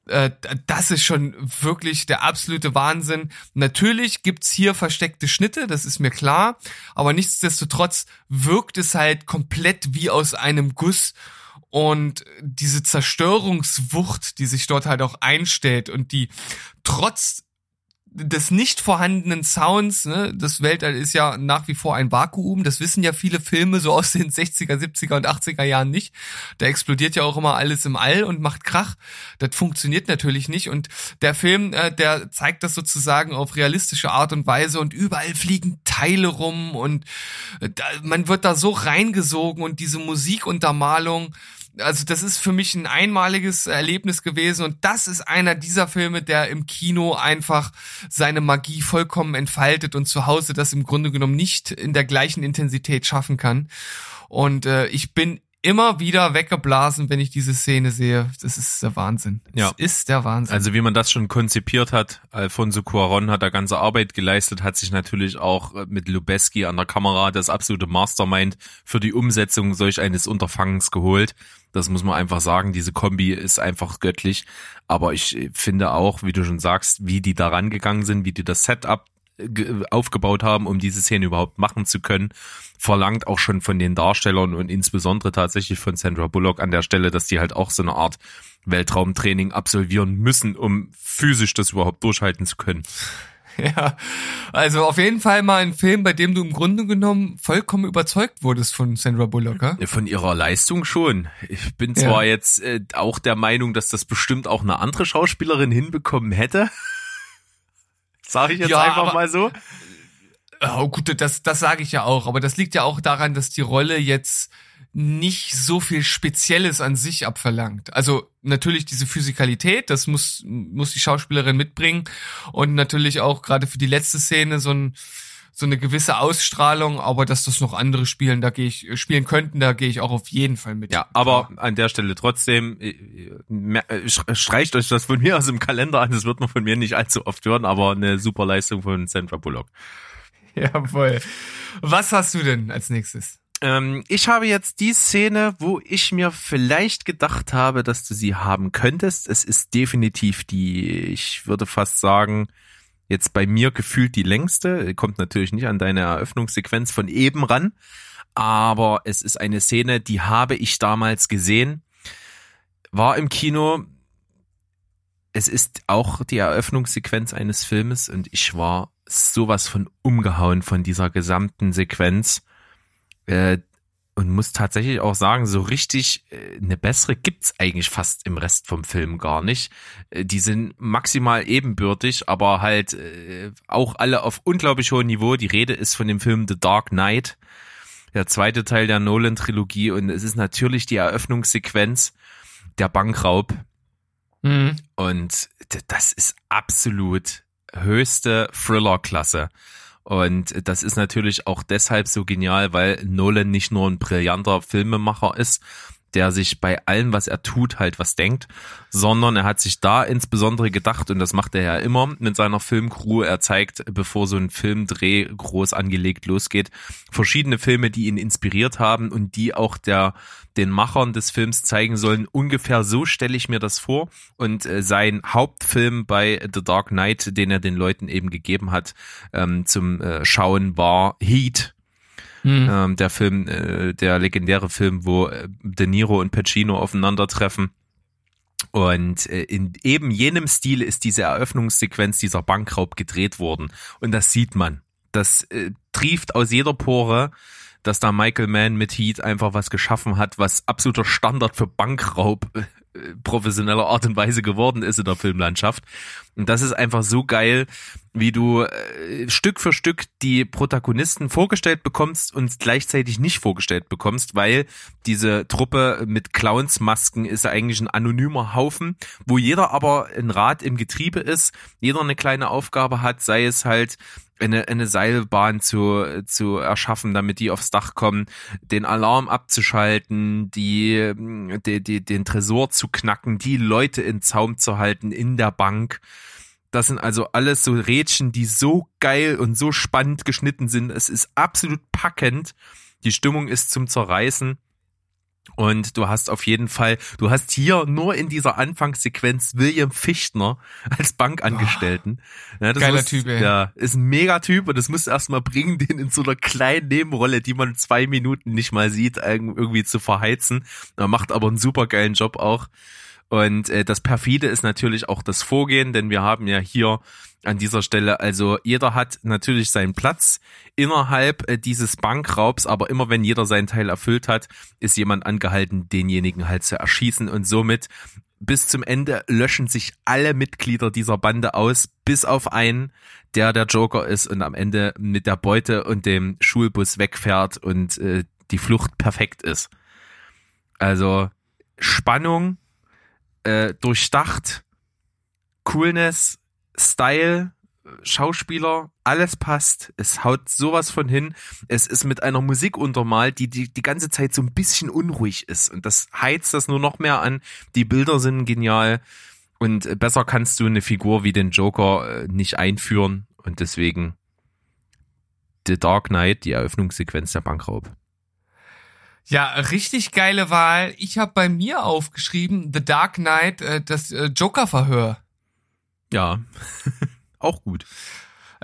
äh, das ist schon wirklich der absolute Wahnsinn. Natürlich gibt's hier versteckte Schnitte, das ist mir klar, aber nichtsdestotrotz wirkt es halt komplett wie aus einem Guss und diese Zerstörungswucht, die sich dort halt auch einstellt und die trotz des nicht vorhandenen Sounds, ne, das Weltall ist ja nach wie vor ein Vakuum, das wissen ja viele Filme so aus den 60er, 70er und 80er Jahren nicht. Da explodiert ja auch immer alles im All und macht Krach. Das funktioniert natürlich nicht und der Film, äh, der zeigt das sozusagen auf realistische Art und Weise und überall fliegen Teile rum und äh, man wird da so reingesogen und diese Musikuntermalung, also das ist für mich ein einmaliges Erlebnis gewesen und das ist einer dieser Filme, der im Kino einfach seine Magie vollkommen entfaltet und zu Hause das im Grunde genommen nicht in der gleichen Intensität schaffen kann. Und äh, ich bin immer wieder weggeblasen, wenn ich diese Szene sehe. Das ist der Wahnsinn. Das ja. ist der Wahnsinn. Also wie man das schon konzipiert hat, Alfonso Cuaron hat da ganze Arbeit geleistet, hat sich natürlich auch mit Lubeski an der Kamera das absolute Mastermind für die Umsetzung solch eines Unterfangens geholt. Das muss man einfach sagen. Diese Kombi ist einfach göttlich. Aber ich finde auch, wie du schon sagst, wie die da rangegangen sind, wie die das Setup aufgebaut haben, um diese Szene überhaupt machen zu können, verlangt auch schon von den Darstellern und insbesondere tatsächlich von Sandra Bullock an der Stelle, dass die halt auch so eine Art Weltraumtraining absolvieren müssen, um physisch das überhaupt durchhalten zu können. Ja, also auf jeden Fall mal ein Film, bei dem du im Grunde genommen vollkommen überzeugt wurdest von Sandra Bullock. Ja? Von ihrer Leistung schon. Ich bin zwar ja. jetzt äh, auch der Meinung, dass das bestimmt auch eine andere Schauspielerin hinbekommen hätte. Sag ich jetzt ja, einfach mal so. Oh, gut, das, das sage ich ja auch, aber das liegt ja auch daran, dass die Rolle jetzt nicht so viel Spezielles an sich abverlangt. Also natürlich diese Physikalität, das muss, muss die Schauspielerin mitbringen und natürlich auch gerade für die letzte Szene so ein so eine gewisse Ausstrahlung, aber dass das noch andere spielen, da gehe ich spielen könnten, da gehe ich auch auf jeden Fall mit. Ja, aber an der Stelle trotzdem äh, äh, streicht euch das von mir aus dem Kalender an, das wird man von mir nicht allzu oft hören, aber eine super Leistung von Sandra Bullock. Jawohl. Was hast du denn als nächstes? Ähm, ich habe jetzt die Szene, wo ich mir vielleicht gedacht habe, dass du sie haben könntest. Es ist definitiv die, ich würde fast sagen, jetzt bei mir gefühlt die längste. Kommt natürlich nicht an deine Eröffnungssequenz von eben ran. Aber es ist eine Szene, die habe ich damals gesehen. War im Kino. Es ist auch die Eröffnungssequenz eines Filmes und ich war sowas von umgehauen von dieser gesamten Sequenz. Äh, und muss tatsächlich auch sagen, so richtig äh, eine bessere gibt's eigentlich fast im Rest vom Film gar nicht. Äh, die sind maximal ebenbürtig, aber halt äh, auch alle auf unglaublich hohem Niveau. Die Rede ist von dem Film The Dark Knight, der zweite Teil der Nolan-Trilogie und es ist natürlich die Eröffnungssequenz der Bankraub. Mhm. Und das ist absolut höchste Thriller-Klasse. Und das ist natürlich auch deshalb so genial, weil Nolan nicht nur ein brillanter Filmemacher ist, der sich bei allem, was er tut, halt was denkt, sondern er hat sich da insbesondere gedacht, und das macht er ja immer mit seiner Filmcrew, er zeigt, bevor so ein Filmdreh groß angelegt losgeht, verschiedene Filme, die ihn inspiriert haben und die auch der den Machern des Films zeigen sollen. Ungefähr so stelle ich mir das vor. Und äh, sein Hauptfilm bei The Dark Knight, den er den Leuten eben gegeben hat ähm, zum äh, Schauen, war Heat Mhm. Ähm, der Film, äh, der legendäre Film, wo äh, De Niro und Pacino aufeinandertreffen. Und äh, in eben jenem Stil ist diese Eröffnungssequenz dieser Bankraub gedreht worden. Und das sieht man. Das äh, trieft aus jeder Pore, dass da Michael Mann mit Heat einfach was geschaffen hat, was absoluter Standard für Bankraub äh, professioneller Art und Weise geworden ist in der Filmlandschaft. Und das ist einfach so geil, wie du äh, Stück für Stück die Protagonisten vorgestellt bekommst und gleichzeitig nicht vorgestellt bekommst, weil diese Truppe mit Clownsmasken ist eigentlich ein anonymer Haufen, wo jeder aber ein Rad im Getriebe ist, jeder eine kleine Aufgabe hat, sei es halt eine, eine Seilbahn zu, zu erschaffen, damit die aufs Dach kommen, den Alarm abzuschalten, die, die, die, den Tresor zu knacken, die Leute in Zaum zu halten in der Bank. Das sind also alles so Rädchen, die so geil und so spannend geschnitten sind. Es ist absolut packend. Die Stimmung ist zum Zerreißen. Und du hast auf jeden Fall, du hast hier nur in dieser Anfangssequenz William Fichtner als Bankangestellten. Oh, ja, geiler muss, Typ, ey. Ja, ist ein Megatyp und das musst du erstmal bringen, den in so einer kleinen Nebenrolle, die man zwei Minuten nicht mal sieht, irgendwie zu verheizen. Er macht aber einen super geilen Job auch. Und äh, das perfide ist natürlich auch das Vorgehen, denn wir haben ja hier an dieser Stelle. Also jeder hat natürlich seinen Platz innerhalb äh, dieses Bankraubs, aber immer wenn jeder seinen Teil erfüllt hat, ist jemand angehalten, denjenigen halt zu erschießen und somit bis zum Ende löschen sich alle Mitglieder dieser Bande aus, bis auf einen, der der Joker ist und am Ende mit der Beute und dem Schulbus wegfährt und äh, die Flucht perfekt ist. Also Spannung, äh, durchdacht, Coolness, Style, Schauspieler, alles passt. Es haut sowas von hin. Es ist mit einer Musik untermalt, die, die die ganze Zeit so ein bisschen unruhig ist. Und das heizt das nur noch mehr an. Die Bilder sind genial. Und besser kannst du eine Figur wie den Joker äh, nicht einführen. Und deswegen The Dark Knight, die Eröffnungssequenz der Bankraub. Ja, richtig geile Wahl. Ich habe bei mir aufgeschrieben The Dark Knight, äh, das äh, Joker-Verhör. Ja, auch gut.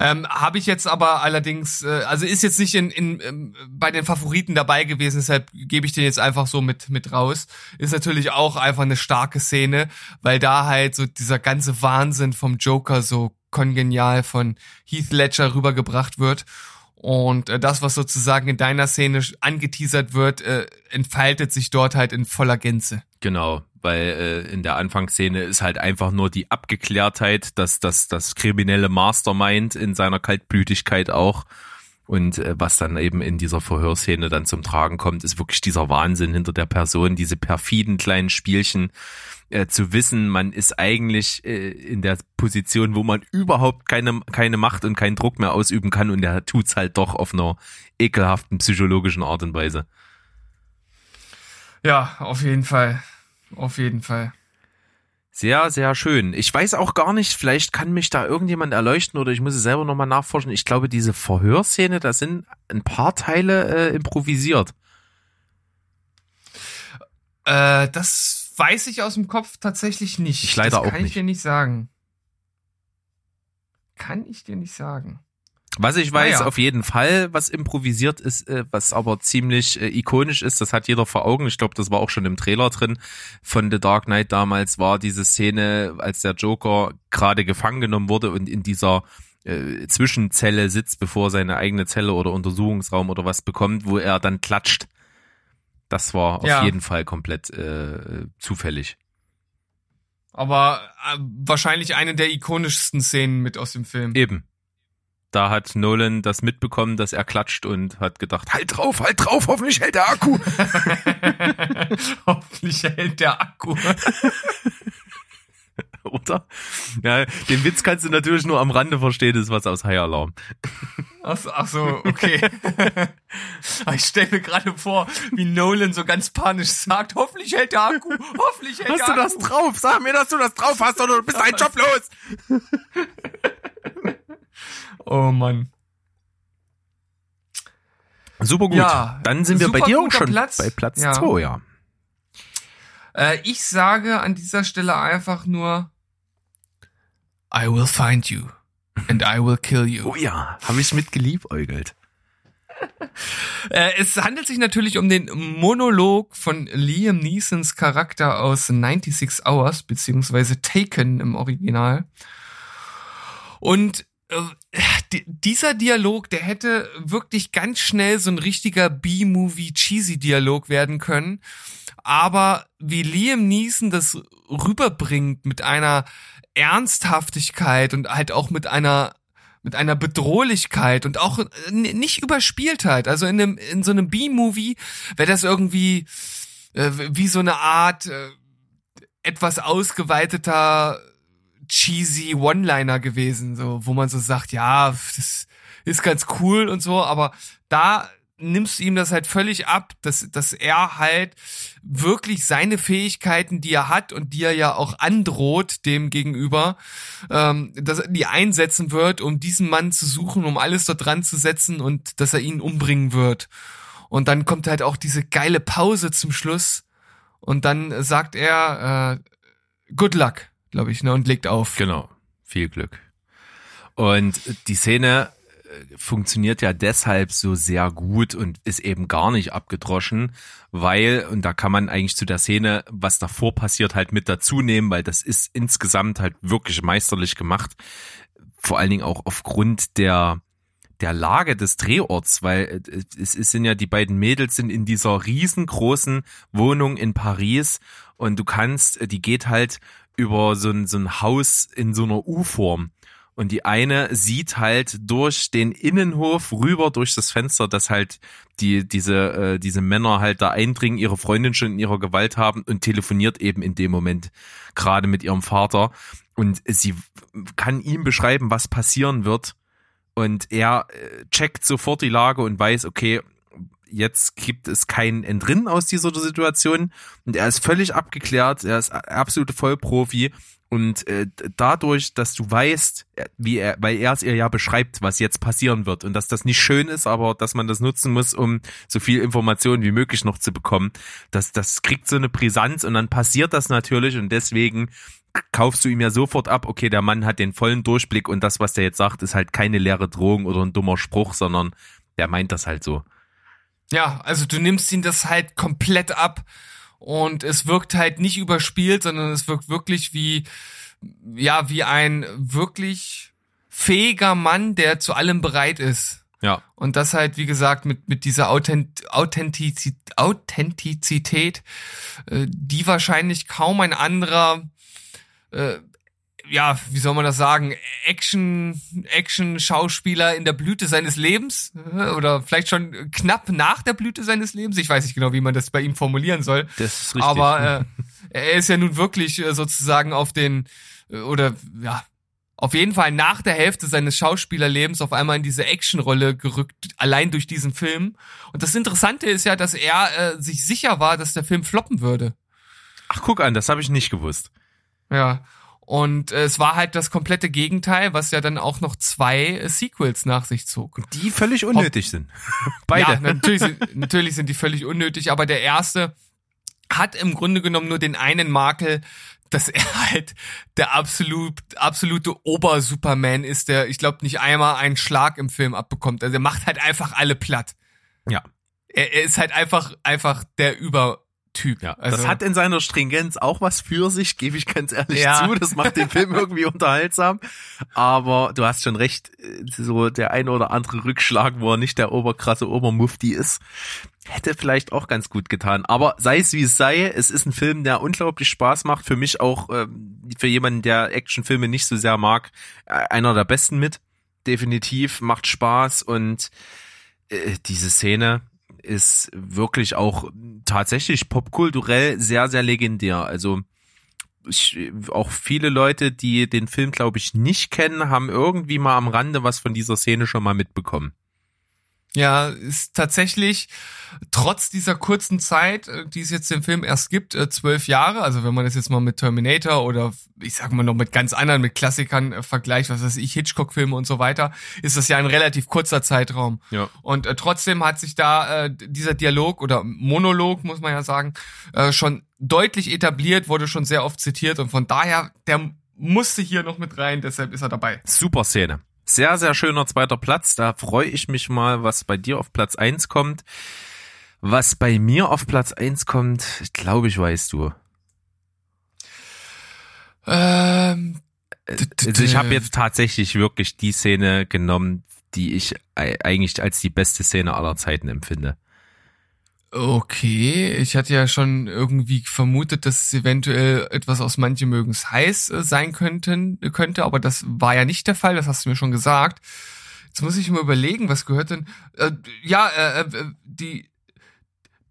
Ähm, Habe ich jetzt aber allerdings, äh, also ist jetzt nicht in, in, in, bei den Favoriten dabei gewesen, deshalb gebe ich den jetzt einfach so mit, mit raus. Ist natürlich auch einfach eine starke Szene, weil da halt so dieser ganze Wahnsinn vom Joker so kongenial von Heath Ledger rübergebracht wird. Und äh, das, was sozusagen in deiner Szene angeteasert wird, äh, entfaltet sich dort halt in voller Gänze. Genau, weil äh, in der Anfangsszene ist halt einfach nur die Abgeklärtheit, dass das das kriminelle Mastermind in seiner Kaltblütigkeit auch Und äh, was dann eben in dieser Verhörszene dann zum Tragen kommt, ist wirklich dieser Wahnsinn hinter der Person, diese perfiden kleinen Spielchen, äh, zu wissen, man ist eigentlich äh, in der Position, wo man überhaupt keine, keine Macht und keinen Druck mehr ausüben kann und er tut's halt doch auf einer ekelhaften psychologischen Art und Weise. Ja, auf jeden Fall. Auf jeden Fall. Sehr, sehr schön. Ich weiß auch gar nicht, vielleicht kann mich da irgendjemand erleuchten oder ich muss es selber nochmal nachforschen. Ich glaube, diese Verhörszene, da sind ein paar Teile äh, improvisiert. Äh, das weiß ich aus dem Kopf tatsächlich nicht. Ich leider das auch kann ich nicht. dir nicht sagen. Kann ich dir nicht sagen. Was ich weiß, Naja. auf jeden Fall, was improvisiert ist, äh, was aber ziemlich äh, ikonisch ist, das hat jeder vor Augen. Ich glaube, das war auch schon im Trailer drin von The Dark Knight damals, war diese Szene, als der Joker gerade gefangen genommen wurde und in dieser äh, Zwischenzelle sitzt, bevor er seine eigene Zelle oder Untersuchungsraum oder was bekommt, wo er dann klatscht. Das war auf Ja. jeden Fall komplett äh, zufällig. Aber äh, wahrscheinlich eine der ikonischsten Szenen mit aus dem Film. Eben. Da hat Nolan das mitbekommen, dass er klatscht und hat gedacht, halt drauf, halt drauf, hoffentlich hält der Akku. Hoffentlich hält der Akku. Oder? Ja, den Witz kannst du natürlich nur am Rande verstehen, das ist was aus High Alarm. Ach so, ach so okay. Ich stelle mir gerade vor, wie Nolan so ganz panisch sagt, hoffentlich hält der Akku, hoffentlich hält Hast der du das Akku. drauf? Sag mir, dass du das drauf hast oder du bist dein Job los. Oh Mann. Super gut. Ja, Dann sind wir bei dir auch schon Platz. bei Platz Ja. 2, ja. Äh, ich sage an dieser Stelle einfach nur, I will find you and I will kill you. Oh ja, habe ich mit geliebäugelt. Äh, es handelt sich natürlich um den Monolog von Liam Neesons Charakter aus 96 Hours, beziehungsweise Taken im Original. Und äh, dieser Dialog, der hätte wirklich ganz schnell so ein richtiger B-Movie-Cheesy-Dialog werden können. Aber wie Liam Neeson das rüberbringt mit einer Ernsthaftigkeit und halt auch mit einer mit einer Bedrohlichkeit und auch nicht Überspieltheit. Also in einem in so einem B-Movie wäre das irgendwie äh, wie so eine Art äh, etwas ausgeweiteter cheesy One-Liner gewesen, so wo man so sagt, ja, das ist ganz cool und so, aber da nimmst du ihm das halt völlig ab, dass, dass er halt wirklich seine Fähigkeiten, die er hat und die er ja auch androht dem gegenüber, ähm, dass er die einsetzen wird, um diesen Mann zu suchen, um alles dort dran zu setzen und dass er ihn umbringen wird. Und dann kommt halt auch diese geile Pause zum Schluss und dann sagt er äh, Good luck, glaube ich, ne, und legt auf. Genau. Viel Glück. Und die Szene äh, funktioniert ja deshalb so sehr gut und ist eben gar nicht abgedroschen, weil, und da kann man eigentlich zu der Szene, was davor passiert, halt mit dazu nehmen, weil das ist insgesamt halt wirklich meisterlich gemacht. Vor allen Dingen auch aufgrund der, der Lage des Drehorts, weil äh, es, sind ja die beiden Mädels sind in dieser riesengroßen Wohnung in Paris und du kannst, äh, die geht halt über so ein, so ein Haus in so einer U-Form. Und die eine sieht halt durch den Innenhof rüber durch das Fenster, dass halt die diese äh, diese Männer halt da eindringen, ihre Freundin schon in ihrer Gewalt haben und telefoniert eben in dem Moment gerade mit ihrem Vater und sie kann ihm beschreiben, was passieren wird und er äh, checkt sofort die Lage und weiß, okay, jetzt gibt es kein Entrinnen aus dieser Situation. Und er ist völlig abgeklärt, er ist absolute Vollprofi. Und äh, dadurch, dass du weißt, äh, wie er, weil er es ihr ja beschreibt, was jetzt passieren wird. Und dass das nicht schön ist, aber dass man das nutzen muss, um so viel Informationen wie möglich noch zu bekommen, das, das kriegt so eine Brisanz und dann passiert das natürlich. Und deswegen kaufst du ihm ja sofort ab, okay, der Mann hat den vollen Durchblick. Und das, was der jetzt sagt, ist halt keine leere Drohung oder ein dummer Spruch, sondern der meint das halt so. Ja, also du nimmst ihn das halt komplett ab und es wirkt halt nicht überspielt, sondern es wirkt wirklich wie, ja, wie ein wirklich fähiger Mann, der zu allem bereit ist. Ja. Und das halt, wie gesagt, mit, mit dieser Authent Authentizität, Authentizität äh, die wahrscheinlich kaum ein anderer äh, ja, wie soll man das sagen, Action, Action-Schauspieler in der Blüte seines Lebens äh, oder vielleicht schon knapp nach der Blüte seines Lebens. Ich weiß nicht genau, wie man das bei ihm formulieren soll. Das ist richtig. Aber äh, er ist ja nun wirklich äh, sozusagen auf den äh, oder ja auf jeden Fall nach der Hälfte seines Schauspielerlebens auf einmal in diese Actionrolle gerückt, allein durch diesen Film. Und das Interessante ist ja, dass er äh, sich sicher war, dass der Film floppen würde. Ach, guck an, das habe ich nicht gewusst. Ja. Und äh, es war halt das komplette Gegenteil, was ja dann auch noch zwei äh, Sequels nach sich zog. Die völlig unnötig Ob, sind. Beide. Ja, natürlich sind, natürlich sind die völlig unnötig, aber der erste hat im Grunde genommen nur den einen Makel, dass er halt der absolut, absolute Ober-Superman ist, der, ich glaube, nicht einmal einen Schlag im Film abbekommt. Also er macht halt einfach alle platt. Ja. Er, er ist halt einfach, einfach der Über, Typ. Ja, also, das hat in seiner Stringenz auch was für sich, gebe ich ganz ehrlich ja. zu. Das macht den Film irgendwie unterhaltsam. Aber du hast schon recht, so der eine oder andere Rückschlag, wo er nicht der oberkrasse Obermufti ist, hätte vielleicht auch ganz gut getan. Aber sei es wie es sei, es ist ein Film, der unglaublich Spaß macht. Für mich auch, ähm, für jemanden, der Actionfilme nicht so sehr mag, äh, einer der besten mit. Definitiv, macht Spaß und äh, diese Szene, ist wirklich auch tatsächlich popkulturell sehr, sehr legendär. Also ich, auch viele Leute, die den Film, glaube ich, nicht kennen, haben irgendwie mal am Rande was von dieser Szene schon mal mitbekommen. Ja, ist tatsächlich trotz dieser kurzen Zeit, äh, die es jetzt im Film erst gibt, äh, zwölf Jahre, also wenn man das jetzt mal mit Terminator oder ich sag mal noch mit ganz anderen, mit Klassikern äh, vergleicht, was weiß ich, Hitchcock-Filme und so weiter, ist das ja ein relativ kurzer Zeitraum. Ja. Und äh, trotzdem hat sich da äh, dieser Dialog oder Monolog, muss man ja sagen, äh, schon deutlich etabliert, wurde schon sehr oft zitiert und von daher, der musste hier noch mit rein, deshalb ist er dabei. Super Szene. Sehr, sehr schöner zweiter Platz. Da freue ich mich mal, was bei dir auf Platz eins kommt. Was bei mir auf Platz eins kommt, glaube ich, weißt du. Ähm, also ich habe jetzt tatsächlich wirklich die Szene genommen, die ich eigentlich als die beste Szene aller Zeiten empfinde. Okay, ich hatte ja schon irgendwie vermutet, dass es eventuell etwas aus manche mögens heiß äh, sein könnten, könnte, aber das war ja nicht der Fall, das hast du mir schon gesagt. Jetzt muss ich mal überlegen, was gehört denn? Äh, ja, äh, äh, die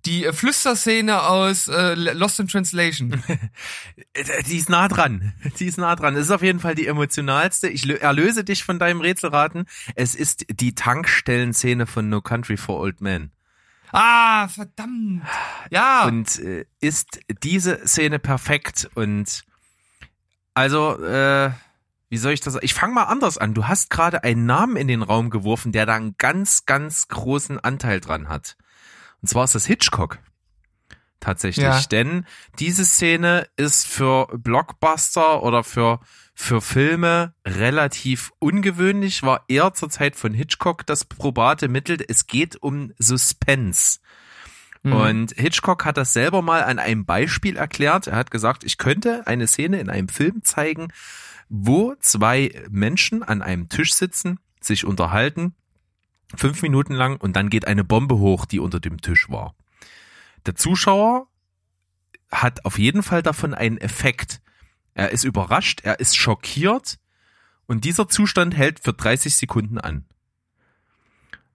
die äh, Flüsterszene aus äh, Lost in Translation. die ist nah dran. Die ist nah dran. Es ist auf jeden Fall die emotionalste. Ich erlöse dich von deinem Rätselraten. Es ist die Tankstellenszene von No Country for Old Men. Ah, verdammt. Ja. Und äh, ist diese Szene perfekt und also, äh, wie soll ich das? Ich fange mal anders an. Du hast gerade einen Namen in den Raum geworfen, der da einen ganz, ganz großen Anteil dran hat. Und zwar ist das Hitchcock. Tatsächlich. Ja. Denn diese Szene ist für Blockbuster oder für für Filme relativ ungewöhnlich, war eher zur Zeit von Hitchcock das probate Mittel. Es geht um Suspense. Mhm. Und Hitchcock hat das selber mal an einem Beispiel erklärt. Er hat gesagt, ich könnte eine Szene in einem Film zeigen, wo zwei Menschen an einem Tisch sitzen, sich unterhalten, fünf Minuten lang und dann geht eine Bombe hoch, die unter dem Tisch war. Der Zuschauer hat auf jeden Fall davon einen Effekt. Er ist überrascht, er ist schockiert und dieser Zustand hält für 30 Sekunden an.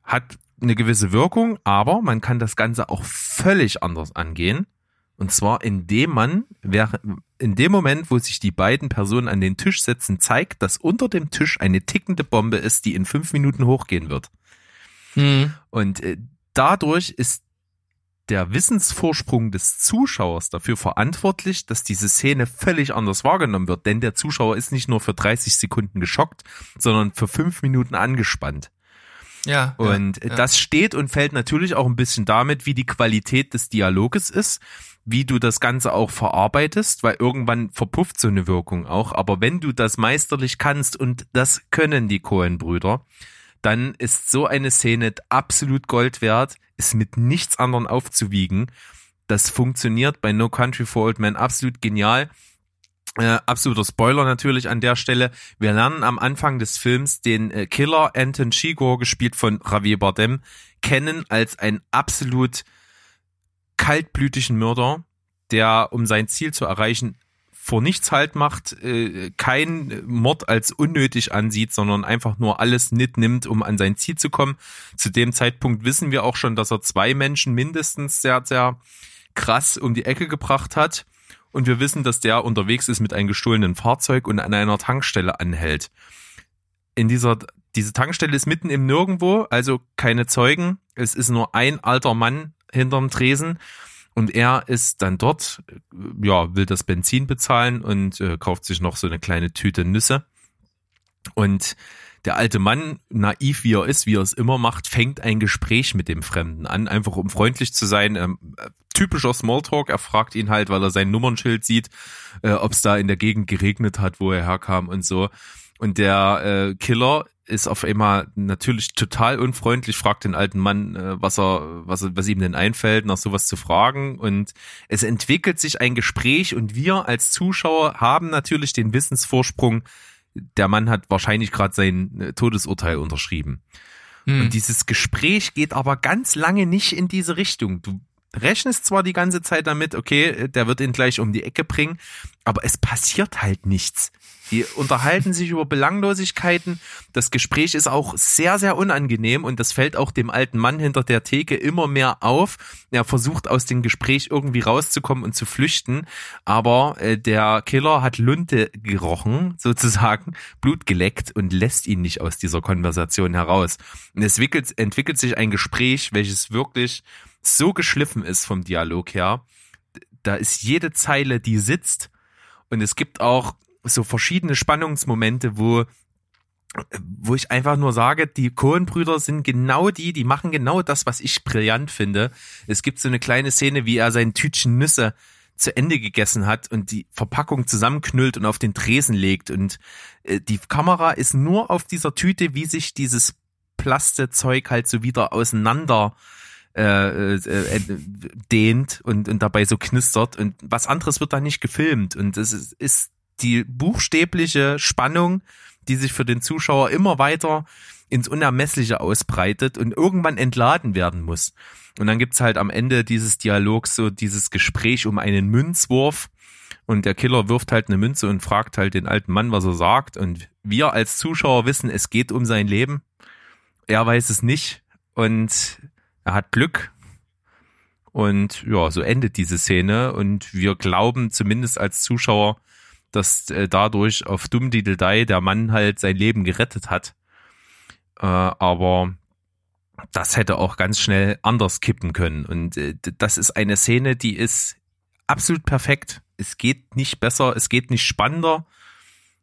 Hat eine gewisse Wirkung, aber man kann das Ganze auch völlig anders angehen. Und zwar indem man in dem Moment, wo sich die beiden Personen an den Tisch setzen, zeigt, dass unter dem Tisch eine tickende Bombe ist, die in fünf Minuten hochgehen wird. Hm. Und äh, dadurch ist der Wissensvorsprung des Zuschauers dafür verantwortlich, dass diese Szene völlig anders wahrgenommen wird. Denn der Zuschauer ist nicht nur für 30 Sekunden geschockt, sondern für fünf Minuten angespannt. Ja. Und ja, das steht und fällt natürlich auch ein bisschen damit, wie die Qualität des Dialoges ist, wie du das Ganze auch verarbeitest, weil irgendwann verpufft so eine Wirkung auch. Aber wenn du das meisterlich kannst, und das können die Cohen-Brüder, dann ist so eine Szene absolut Gold wert ist mit nichts anderem aufzuwiegen. Das funktioniert bei No Country for Old Men absolut genial. Äh, absoluter Spoiler natürlich an der Stelle. Wir lernen am Anfang des Films den äh, Killer Anton Chigurh, gespielt von Javier Bardem, kennen als einen absolut kaltblütigen Mörder, der, um sein Ziel zu erreichen, vor nichts halt macht, äh, kein Mord als unnötig ansieht, sondern einfach nur alles mitnimmt, um an sein Ziel zu kommen. Zu dem Zeitpunkt wissen wir auch schon, dass er zwei Menschen mindestens sehr, sehr krass um die Ecke gebracht hat. Und wir wissen, dass der unterwegs ist mit einem gestohlenen Fahrzeug und an einer Tankstelle anhält. In dieser, diese Tankstelle ist mitten im Nirgendwo, also keine Zeugen. Es ist nur ein alter Mann hinterm Tresen und er ist dann dort, ja, will das Benzin bezahlen und äh, kauft sich noch so eine kleine Tüte Nüsse. Und der alte Mann, naiv wie er ist, wie er es immer macht, fängt ein Gespräch mit dem Fremden an, einfach um freundlich zu sein. Ähm, typischer Smalltalk. Er fragt ihn halt, weil er sein Nummernschild sieht, äh, ob es da in der Gegend geregnet hat, wo er herkam und so. Und der äh, Killer ist auf einmal natürlich total unfreundlich, fragt den alten Mann, äh, was er, was, was ihm denn einfällt, nach sowas zu fragen. Und es entwickelt sich ein Gespräch und wir als Zuschauer haben natürlich den Wissensvorsprung, der Mann hat wahrscheinlich gerade sein äh, Todesurteil unterschrieben. Hm. Und dieses Gespräch geht aber ganz lange nicht in diese Richtung. Du rechnest zwar die ganze Zeit damit, okay, der wird ihn gleich um die Ecke bringen, aber es passiert halt nichts. Die unterhalten sich über Belanglosigkeiten. Das Gespräch ist auch sehr, sehr unangenehm und das fällt auch dem alten Mann hinter der Theke immer mehr auf. Er versucht aus dem Gespräch irgendwie rauszukommen und zu flüchten, aber äh, der Killer hat Lunte gerochen, sozusagen, Blut geleckt und lässt ihn nicht aus dieser Konversation heraus. Und es entwickelt, entwickelt sich ein Gespräch, welches wirklich so geschliffen ist vom Dialog her. Da ist jede Zeile, die sitzt. Und es gibt auch so verschiedene Spannungsmomente, wo wo ich einfach nur sage, die Cohen-Brüder sind genau die, die machen genau das, was ich brillant finde. Es gibt so eine kleine Szene, wie er sein Tütchen Nüsse zu Ende gegessen hat und die Verpackung zusammenknüllt und auf den Tresen legt. Und äh, die Kamera ist nur auf dieser Tüte, wie sich dieses Plastezeug halt so wieder auseinander äh, äh, dehnt und, und dabei so knistert. Und was anderes wird da nicht gefilmt. Und es ist, ist die buchstäbliche Spannung, die sich für den Zuschauer immer weiter ins Unermessliche ausbreitet und irgendwann entladen werden muss. Und dann gibt's halt am Ende dieses Dialogs so dieses Gespräch um einen Münzwurf. Und der Killer wirft halt eine Münze und fragt halt den alten Mann, was er sagt. Und wir als Zuschauer wissen, es geht um sein Leben. Er weiß es nicht. Und er hat Glück. Und ja, so endet diese Szene. Und wir glauben zumindest als Zuschauer, dass äh, dadurch auf Dummdideldei der Mann halt sein Leben gerettet hat. Äh, aber das hätte auch ganz schnell anders kippen können. Und äh, das ist eine Szene, die ist absolut perfekt. Es geht nicht besser, es geht nicht spannender.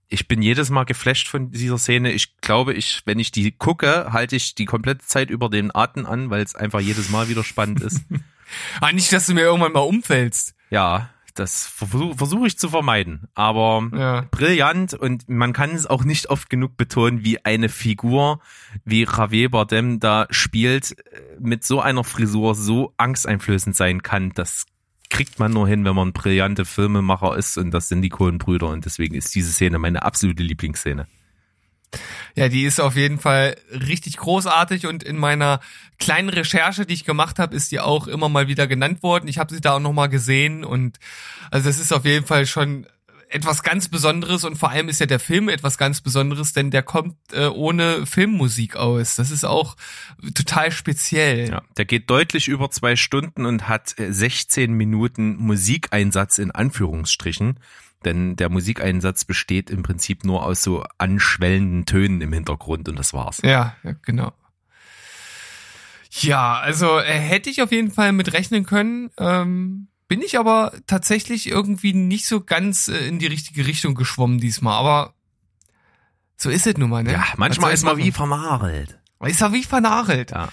Ich bin jedes Mal geflasht von dieser Szene. Ich glaube, ich, wenn ich die gucke, halte ich die komplette Zeit über den Atem an, weil es einfach jedes Mal wieder spannend ist. ah, nicht, dass du mir irgendwann mal umfällst. Ja, das versuche versuch ich zu vermeiden. Aber Ja. brillant und man kann es auch nicht oft genug betonen, wie eine Figur wie Javier Bardem da spielt, äh, mit so einer Frisur so angsteinflößend sein kann. Das kriegt man nur hin, wenn man brillante Filmemacher ist und das sind die Coen-Brüder und deswegen ist diese Szene meine absolute Lieblingsszene. Ja, die ist auf jeden Fall richtig großartig und in meiner kleinen Recherche, die ich gemacht habe, ist die auch immer mal wieder genannt worden. Ich habe sie da auch noch mal gesehen und also das ist auf jeden Fall schon etwas ganz Besonderes und vor allem ist ja der Film etwas ganz Besonderes, denn der kommt äh, ohne Filmmusik aus. Das ist auch total speziell. Ja, der geht deutlich über zwei Stunden und hat äh, 16 Minuten Musikeinsatz in Anführungsstrichen. Denn der Musikeinsatz besteht im Prinzip nur aus so anschwellenden Tönen im Hintergrund und das war's. Ja, ja genau. Ja, also äh, hätte ich auf jeden Fall mit rechnen können. Ähm, bin ich aber tatsächlich irgendwie nicht so ganz äh, in die richtige Richtung geschwommen diesmal. Aber so ist es nun mal, ne? Ja, manchmal ist man wie vernagelt. Ist ja wie vernagelt. Ja.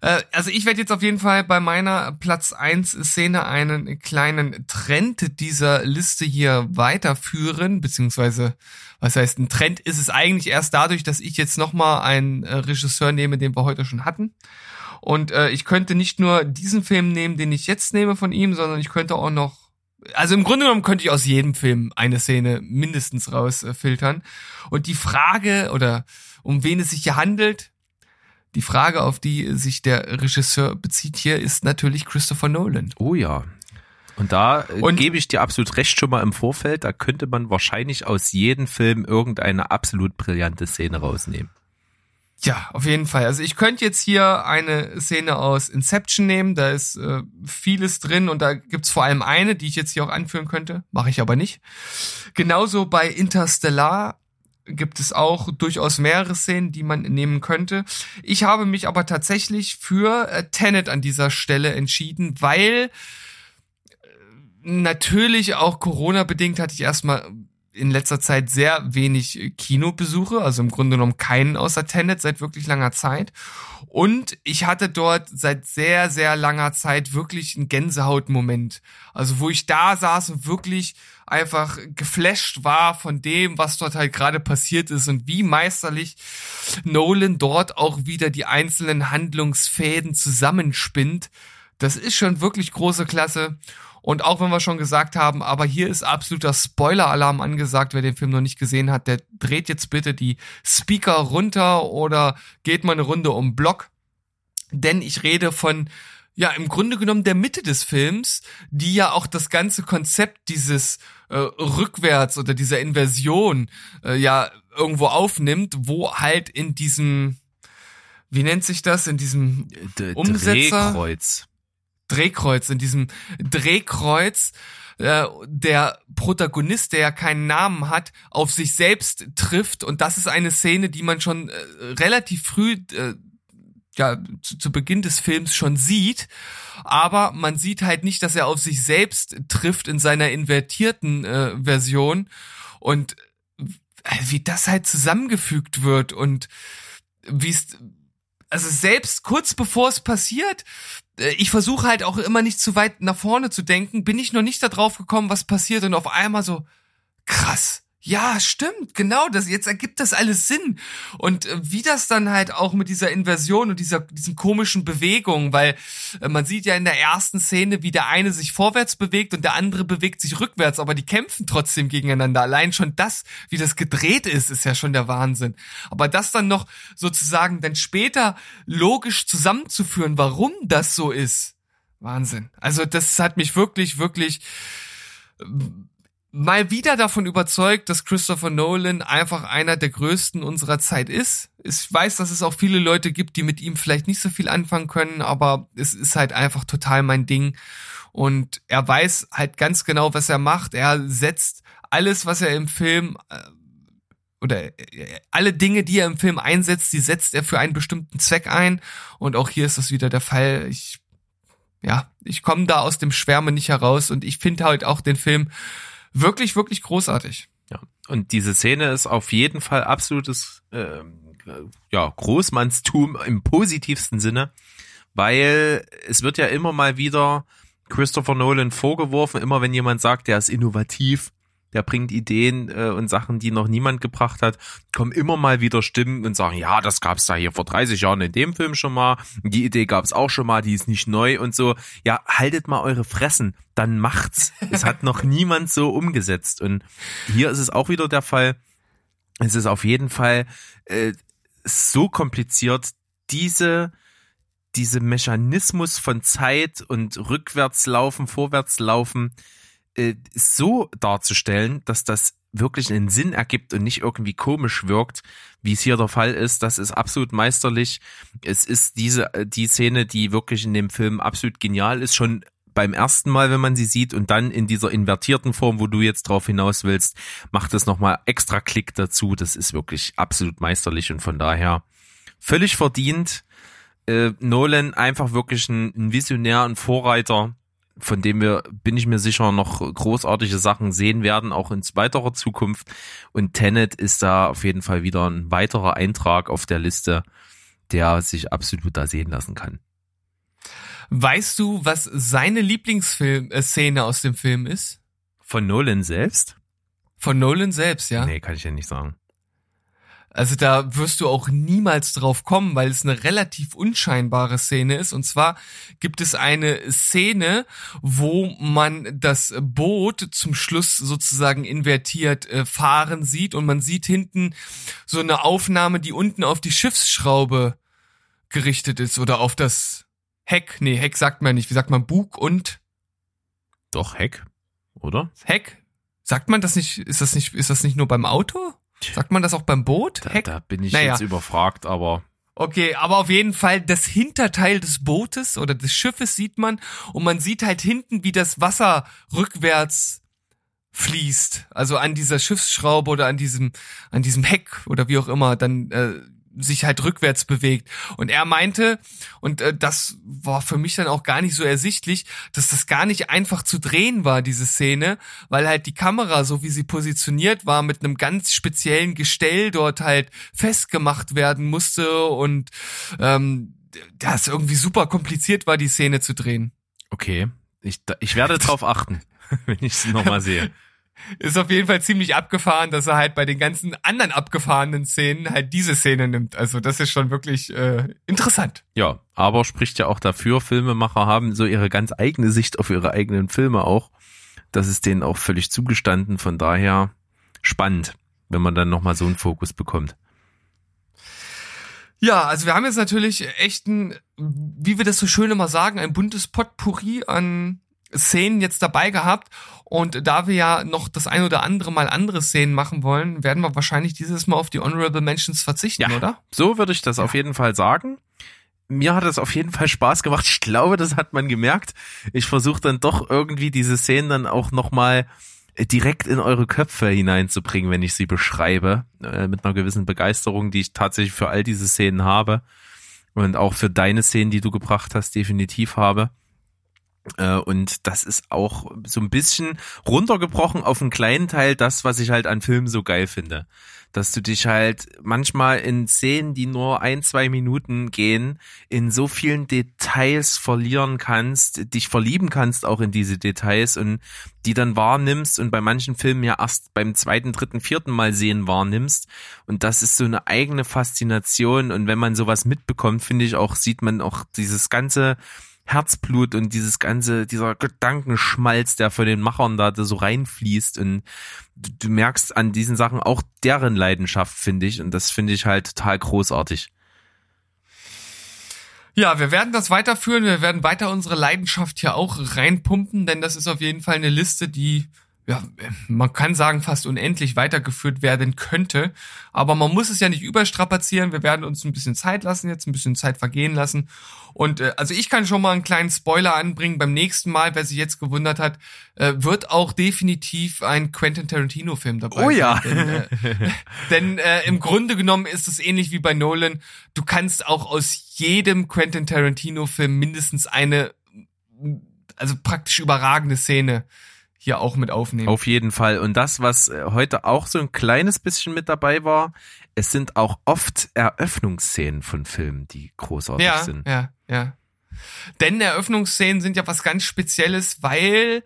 Äh, also ich werde jetzt auf jeden Fall bei meiner Platz 1 Szene einen kleinen Trend dieser Liste hier weiterführen, beziehungsweise, was heißt, ein Trend ist es eigentlich erst dadurch, dass ich jetzt nochmal einen äh, Regisseur nehme, den wir heute schon hatten. Und äh, ich könnte nicht nur diesen Film nehmen, den ich jetzt nehme von ihm, sondern ich könnte auch noch also im Grunde genommen könnte ich aus jedem Film eine Szene mindestens rausfiltern. Und die Frage oder um wen es sich hier handelt, die Frage, auf die sich der Regisseur bezieht hier, ist natürlich Christopher Nolan. Oh ja. Und da äh, und, gebe ich dir absolut recht schon mal im Vorfeld, da könnte man wahrscheinlich aus jedem Film irgendeine absolut brillante Szene rausnehmen. Ja, auf jeden Fall. Also ich könnte jetzt hier eine Szene aus Inception nehmen, da ist äh, vieles drin und da gibt's vor allem eine, die ich jetzt hier auch anführen könnte, mache ich aber nicht. Genauso bei Interstellar gibt es auch durchaus mehrere Szenen, die man nehmen könnte. Ich habe mich aber tatsächlich für äh, Tenet an dieser Stelle entschieden, weil äh, natürlich auch Corona bedingt hatte ich erstmal in letzter Zeit sehr wenig Kinobesuche, also im Grunde genommen keinen außer Tenet seit wirklich langer Zeit. Und ich hatte dort seit sehr, sehr langer Zeit wirklich einen Gänsehautmoment. Also wo ich da saß und wirklich einfach geflasht war von dem, was dort halt gerade passiert ist und wie meisterlich Nolan dort auch wieder die einzelnen Handlungsfäden zusammenspinnt. Das ist schon wirklich große Klasse. Und auch wenn wir schon gesagt haben, aber hier ist absoluter Spoiler-Alarm angesagt, wer den Film noch nicht gesehen hat, der dreht jetzt bitte die Speaker runter oder geht mal eine Runde um Block. Denn ich rede von, ja, im Grunde genommen der Mitte des Films, die ja auch das ganze Konzept dieses äh, Rückwärts oder dieser Inversion äh, ja irgendwo aufnimmt, wo halt in diesem, wie nennt sich das, in diesem D Umsetzer? Drehkreuz. Drehkreuz, in diesem Drehkreuz äh, der Protagonist, der ja keinen Namen hat, auf sich selbst trifft. Und das ist eine Szene, die man schon äh, relativ früh, äh, ja, zu, zu Beginn des Films schon sieht. Aber man sieht halt nicht, dass er auf sich selbst trifft in seiner invertierten äh, Version. Und äh, wie das halt zusammengefügt wird und wie es also selbst kurz bevor es passiert, ich versuche halt auch immer nicht zu weit nach vorne zu denken, bin ich noch nicht da drauf gekommen, was passiert und auf einmal so krass. Ja, stimmt, genau, das jetzt ergibt das alles Sinn. Und äh, wie das dann halt auch mit dieser Inversion und dieser diesen komischen Bewegungen, weil äh, man sieht ja in der ersten Szene, wie der eine sich vorwärts bewegt und der andere bewegt sich rückwärts, aber die kämpfen trotzdem gegeneinander. Allein schon das, wie das gedreht ist, ist ja schon der Wahnsinn. Aber das dann noch sozusagen dann später logisch zusammenzuführen, warum das so ist. Wahnsinn. Also das hat mich wirklich, wirklich mal wieder davon überzeugt, dass Christopher Nolan einfach einer der größten unserer Zeit ist. Ich weiß, dass es auch viele Leute gibt, die mit ihm vielleicht nicht so viel anfangen können, aber es ist halt einfach total mein Ding. Und er weiß halt ganz genau, was er macht. Er setzt alles, was er im Film äh, oder äh, alle Dinge, die er im Film einsetzt, die setzt er für einen bestimmten Zweck ein. Und auch hier ist das wieder der Fall. Ich, ja, ich komme da aus dem Schwärme nicht heraus und ich finde halt auch den Film wirklich, wirklich großartig. Ja. Und diese Szene ist auf jeden Fall absolutes äh, ja, Großmannstum im positivsten Sinne, weil es wird ja immer mal wieder Christopher Nolan vorgeworfen, immer wenn jemand sagt, der ist innovativ, der bringt Ideen äh, und Sachen, die noch niemand gebracht hat, kommen immer mal wieder Stimmen und sagen, ja, das gab's da hier vor 30 Jahren in dem Film schon mal, die Idee gab's auch schon mal, die ist nicht neu und so. Ja, haltet mal eure Fressen, dann macht's. Es hat noch niemand so umgesetzt und hier ist es auch wieder der Fall. Es ist auf jeden Fall äh, so kompliziert, diese diese Mechanismus von Zeit und rückwärts laufen, vorwärts laufen, äh, so darzustellen, dass das wirklich einen Sinn ergibt und nicht irgendwie komisch wirkt, wie es hier der Fall ist. Das ist absolut meisterlich. Es ist diese, äh, die Szene, die wirklich in dem Film absolut genial ist, schon beim ersten Mal, wenn man sie sieht und dann in dieser invertierten Form, wo du jetzt drauf hinaus willst, macht es nochmal extra Klick dazu. Das ist wirklich absolut meisterlich und von daher völlig verdient. Äh, Nolan einfach wirklich ein, ein Visionär, ein Vorreiter von dem wir, bin ich mir sicher, noch großartige Sachen sehen werden, auch in weiterer Zukunft. Und Tenet ist da auf jeden Fall wieder ein weiterer Eintrag auf der Liste, der sich absolut da sehen lassen kann. Weißt du, was seine Lieblingsszene aus dem Film ist? Von Nolan selbst? Von Nolan selbst, ja. Nee, kann ich ja nicht sagen. Also da wirst du auch niemals drauf kommen, weil es eine relativ unscheinbare Szene ist. Und zwar gibt es eine Szene, wo man das Boot zum Schluss sozusagen invertiert äh, fahren sieht und man sieht hinten so eine Aufnahme, die unten auf die Schiffsschraube gerichtet ist oder auf das Heck. Nee, Heck sagt man nicht. Wie sagt man Bug und Doch, Heck, oder? Heck? Sagt man das nicht, ist das nicht, ist das nicht nur beim Auto? Sagt man das auch beim Boot? Da, da bin ich Naja. jetzt überfragt, aber Okay, aber auf jeden Fall das Hinterteil des Bootes oder des Schiffes sieht man und man sieht halt hinten, wie das Wasser rückwärts fließt. Also an dieser Schiffsschraube oder an diesem, an diesem Heck oder wie auch immer dann äh, sich halt rückwärts bewegt. Und er meinte, und äh, das war für mich dann auch gar nicht so ersichtlich, dass das gar nicht einfach zu drehen war, diese Szene, weil halt die Kamera, so wie sie positioniert war, mit einem ganz speziellen Gestell dort halt festgemacht werden musste und ähm, das irgendwie super kompliziert war, die Szene zu drehen. okay. Ich, ich werde drauf achten, wenn ich sie nochmal sehe. Ist auf jeden Fall ziemlich abgefahren, dass er halt bei den ganzen anderen abgefahrenen Szenen halt diese Szene nimmt. Also das ist schon wirklich äh, interessant. Ja, aber spricht ja auch dafür, Filmemacher haben so ihre ganz eigene Sicht auf ihre eigenen Filme auch. Das ist denen auch völlig zugestanden. Von daher spannend, wenn man dann nochmal so einen Fokus bekommt. Ja, also wir haben jetzt natürlich echt ein, wie wir das so schön immer sagen, ein buntes Potpourri an Szenen jetzt dabei gehabt. Und da wir ja noch das ein oder andere Mal andere Szenen machen wollen, werden wir wahrscheinlich dieses Mal auf die Honorable Mentions verzichten, Ja. oder? So würde ich das auf jeden Fall sagen. Mir hat es auf jeden Fall Spaß gemacht. Ich glaube, das hat man gemerkt. Ich versuche dann doch irgendwie diese Szenen dann auch nochmal direkt in eure Köpfe hineinzubringen, wenn ich sie beschreibe. Äh, mit einer gewissen Begeisterung, die ich tatsächlich für all diese Szenen habe. Und auch für deine Szenen, die du gebracht hast, definitiv habe. Äh, Und das ist auch so ein bisschen runtergebrochen auf einen kleinen Teil das, was ich halt an Filmen so geil finde. Dass du dich halt manchmal in Szenen, die nur ein, zwei Minuten gehen, in so vielen Details verlieren kannst, dich verlieben kannst auch in diese Details und die dann wahrnimmst und bei manchen Filmen ja erst beim zweiten, dritten, vierten Mal sehen wahrnimmst. Und das ist so eine eigene Faszination. Und wenn man sowas mitbekommt, finde ich auch, sieht man auch dieses ganze Herzblut und dieses ganze, dieser Gedankenschmalz, der von den Machern da so reinfließt und du, du merkst an diesen Sachen auch deren Leidenschaft, finde ich, und das finde ich halt total großartig. Ja, wir werden das weiterführen. Wir werden weiter unsere Leidenschaft hier auch reinpumpen, denn das ist auf jeden Fall eine Liste, die, ja, man kann sagen, fast unendlich weitergeführt werden könnte. Aber man muss es ja nicht überstrapazieren. Wir werden uns ein bisschen Zeit lassen, jetzt ein bisschen Zeit vergehen lassen. Und äh, also ich kann schon mal einen kleinen Spoiler anbringen. Beim nächsten Mal, wer sich jetzt gewundert hat, äh, wird auch definitiv ein Quentin Tarantino-Film dabei Oh sein. ja. Denn, äh, denn äh, im Grunde genommen ist es ähnlich wie bei Nolan. Du kannst auch aus jedem Quentin Tarantino-Film mindestens eine, also praktisch überragende Szene hier auch mit aufnehmen. Auf jeden Fall. Und das, was äh, heute auch so ein kleines bisschen mit dabei war, es sind auch oft Eröffnungsszenen von Filmen, die großartig ja, sind. ja, ja. Denn Eröffnungsszenen sind ja was ganz Spezielles, weil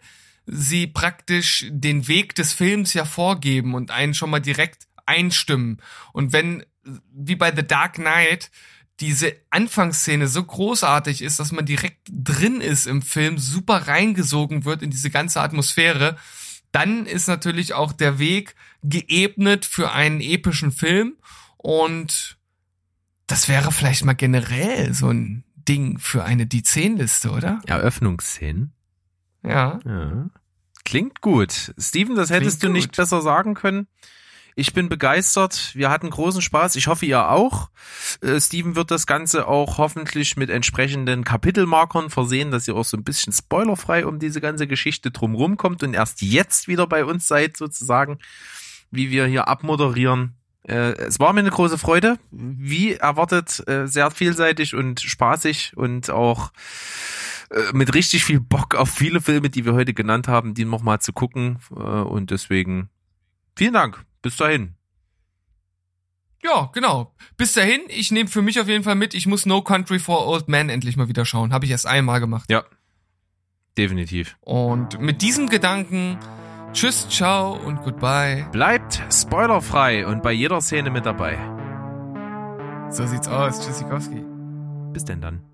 sie praktisch den Weg des Films ja vorgeben und einen schon mal direkt einstimmen. Und wenn, wie bei The Dark Knight, diese Anfangsszene so großartig ist, dass man direkt drin ist im Film, super reingesogen wird in diese ganze Atmosphäre, dann ist natürlich auch der Weg geebnet für einen epischen Film und das wäre vielleicht mal generell so ein Ding für eine die 10 Liste, oder? Eröffnungsszenen. Ja. Ja. Klingt gut. Steven, das hättest Klingt du nicht gut. besser sagen können. Ich bin begeistert. Wir hatten großen Spaß. Ich hoffe, ihr auch. Äh, Steven wird das Ganze auch hoffentlich mit entsprechenden Kapitelmarkern versehen, dass ihr auch so ein bisschen spoilerfrei um diese ganze Geschichte drumherum kommt und erst jetzt wieder bei uns seid, sozusagen, wie wir hier abmoderieren. Äh, Es war mir eine große Freude. Wie erwartet, äh, sehr vielseitig und spaßig und auch mit richtig viel Bock auf viele Filme, die wir heute genannt haben, die nochmal zu gucken. Und deswegen vielen Dank. Bis dahin. Ja, genau. Bis dahin, ich nehme für mich auf jeden Fall mit, ich muss No Country for Old Men endlich mal wieder schauen. Habe ich erst einmal gemacht. Ja, definitiv. Und mit diesem Gedanken, tschüss, ciao und goodbye. Bleibt spoilerfrei und bei jeder Szene mit dabei. So sieht's aus. Tschüssikowski. Bis denn dann.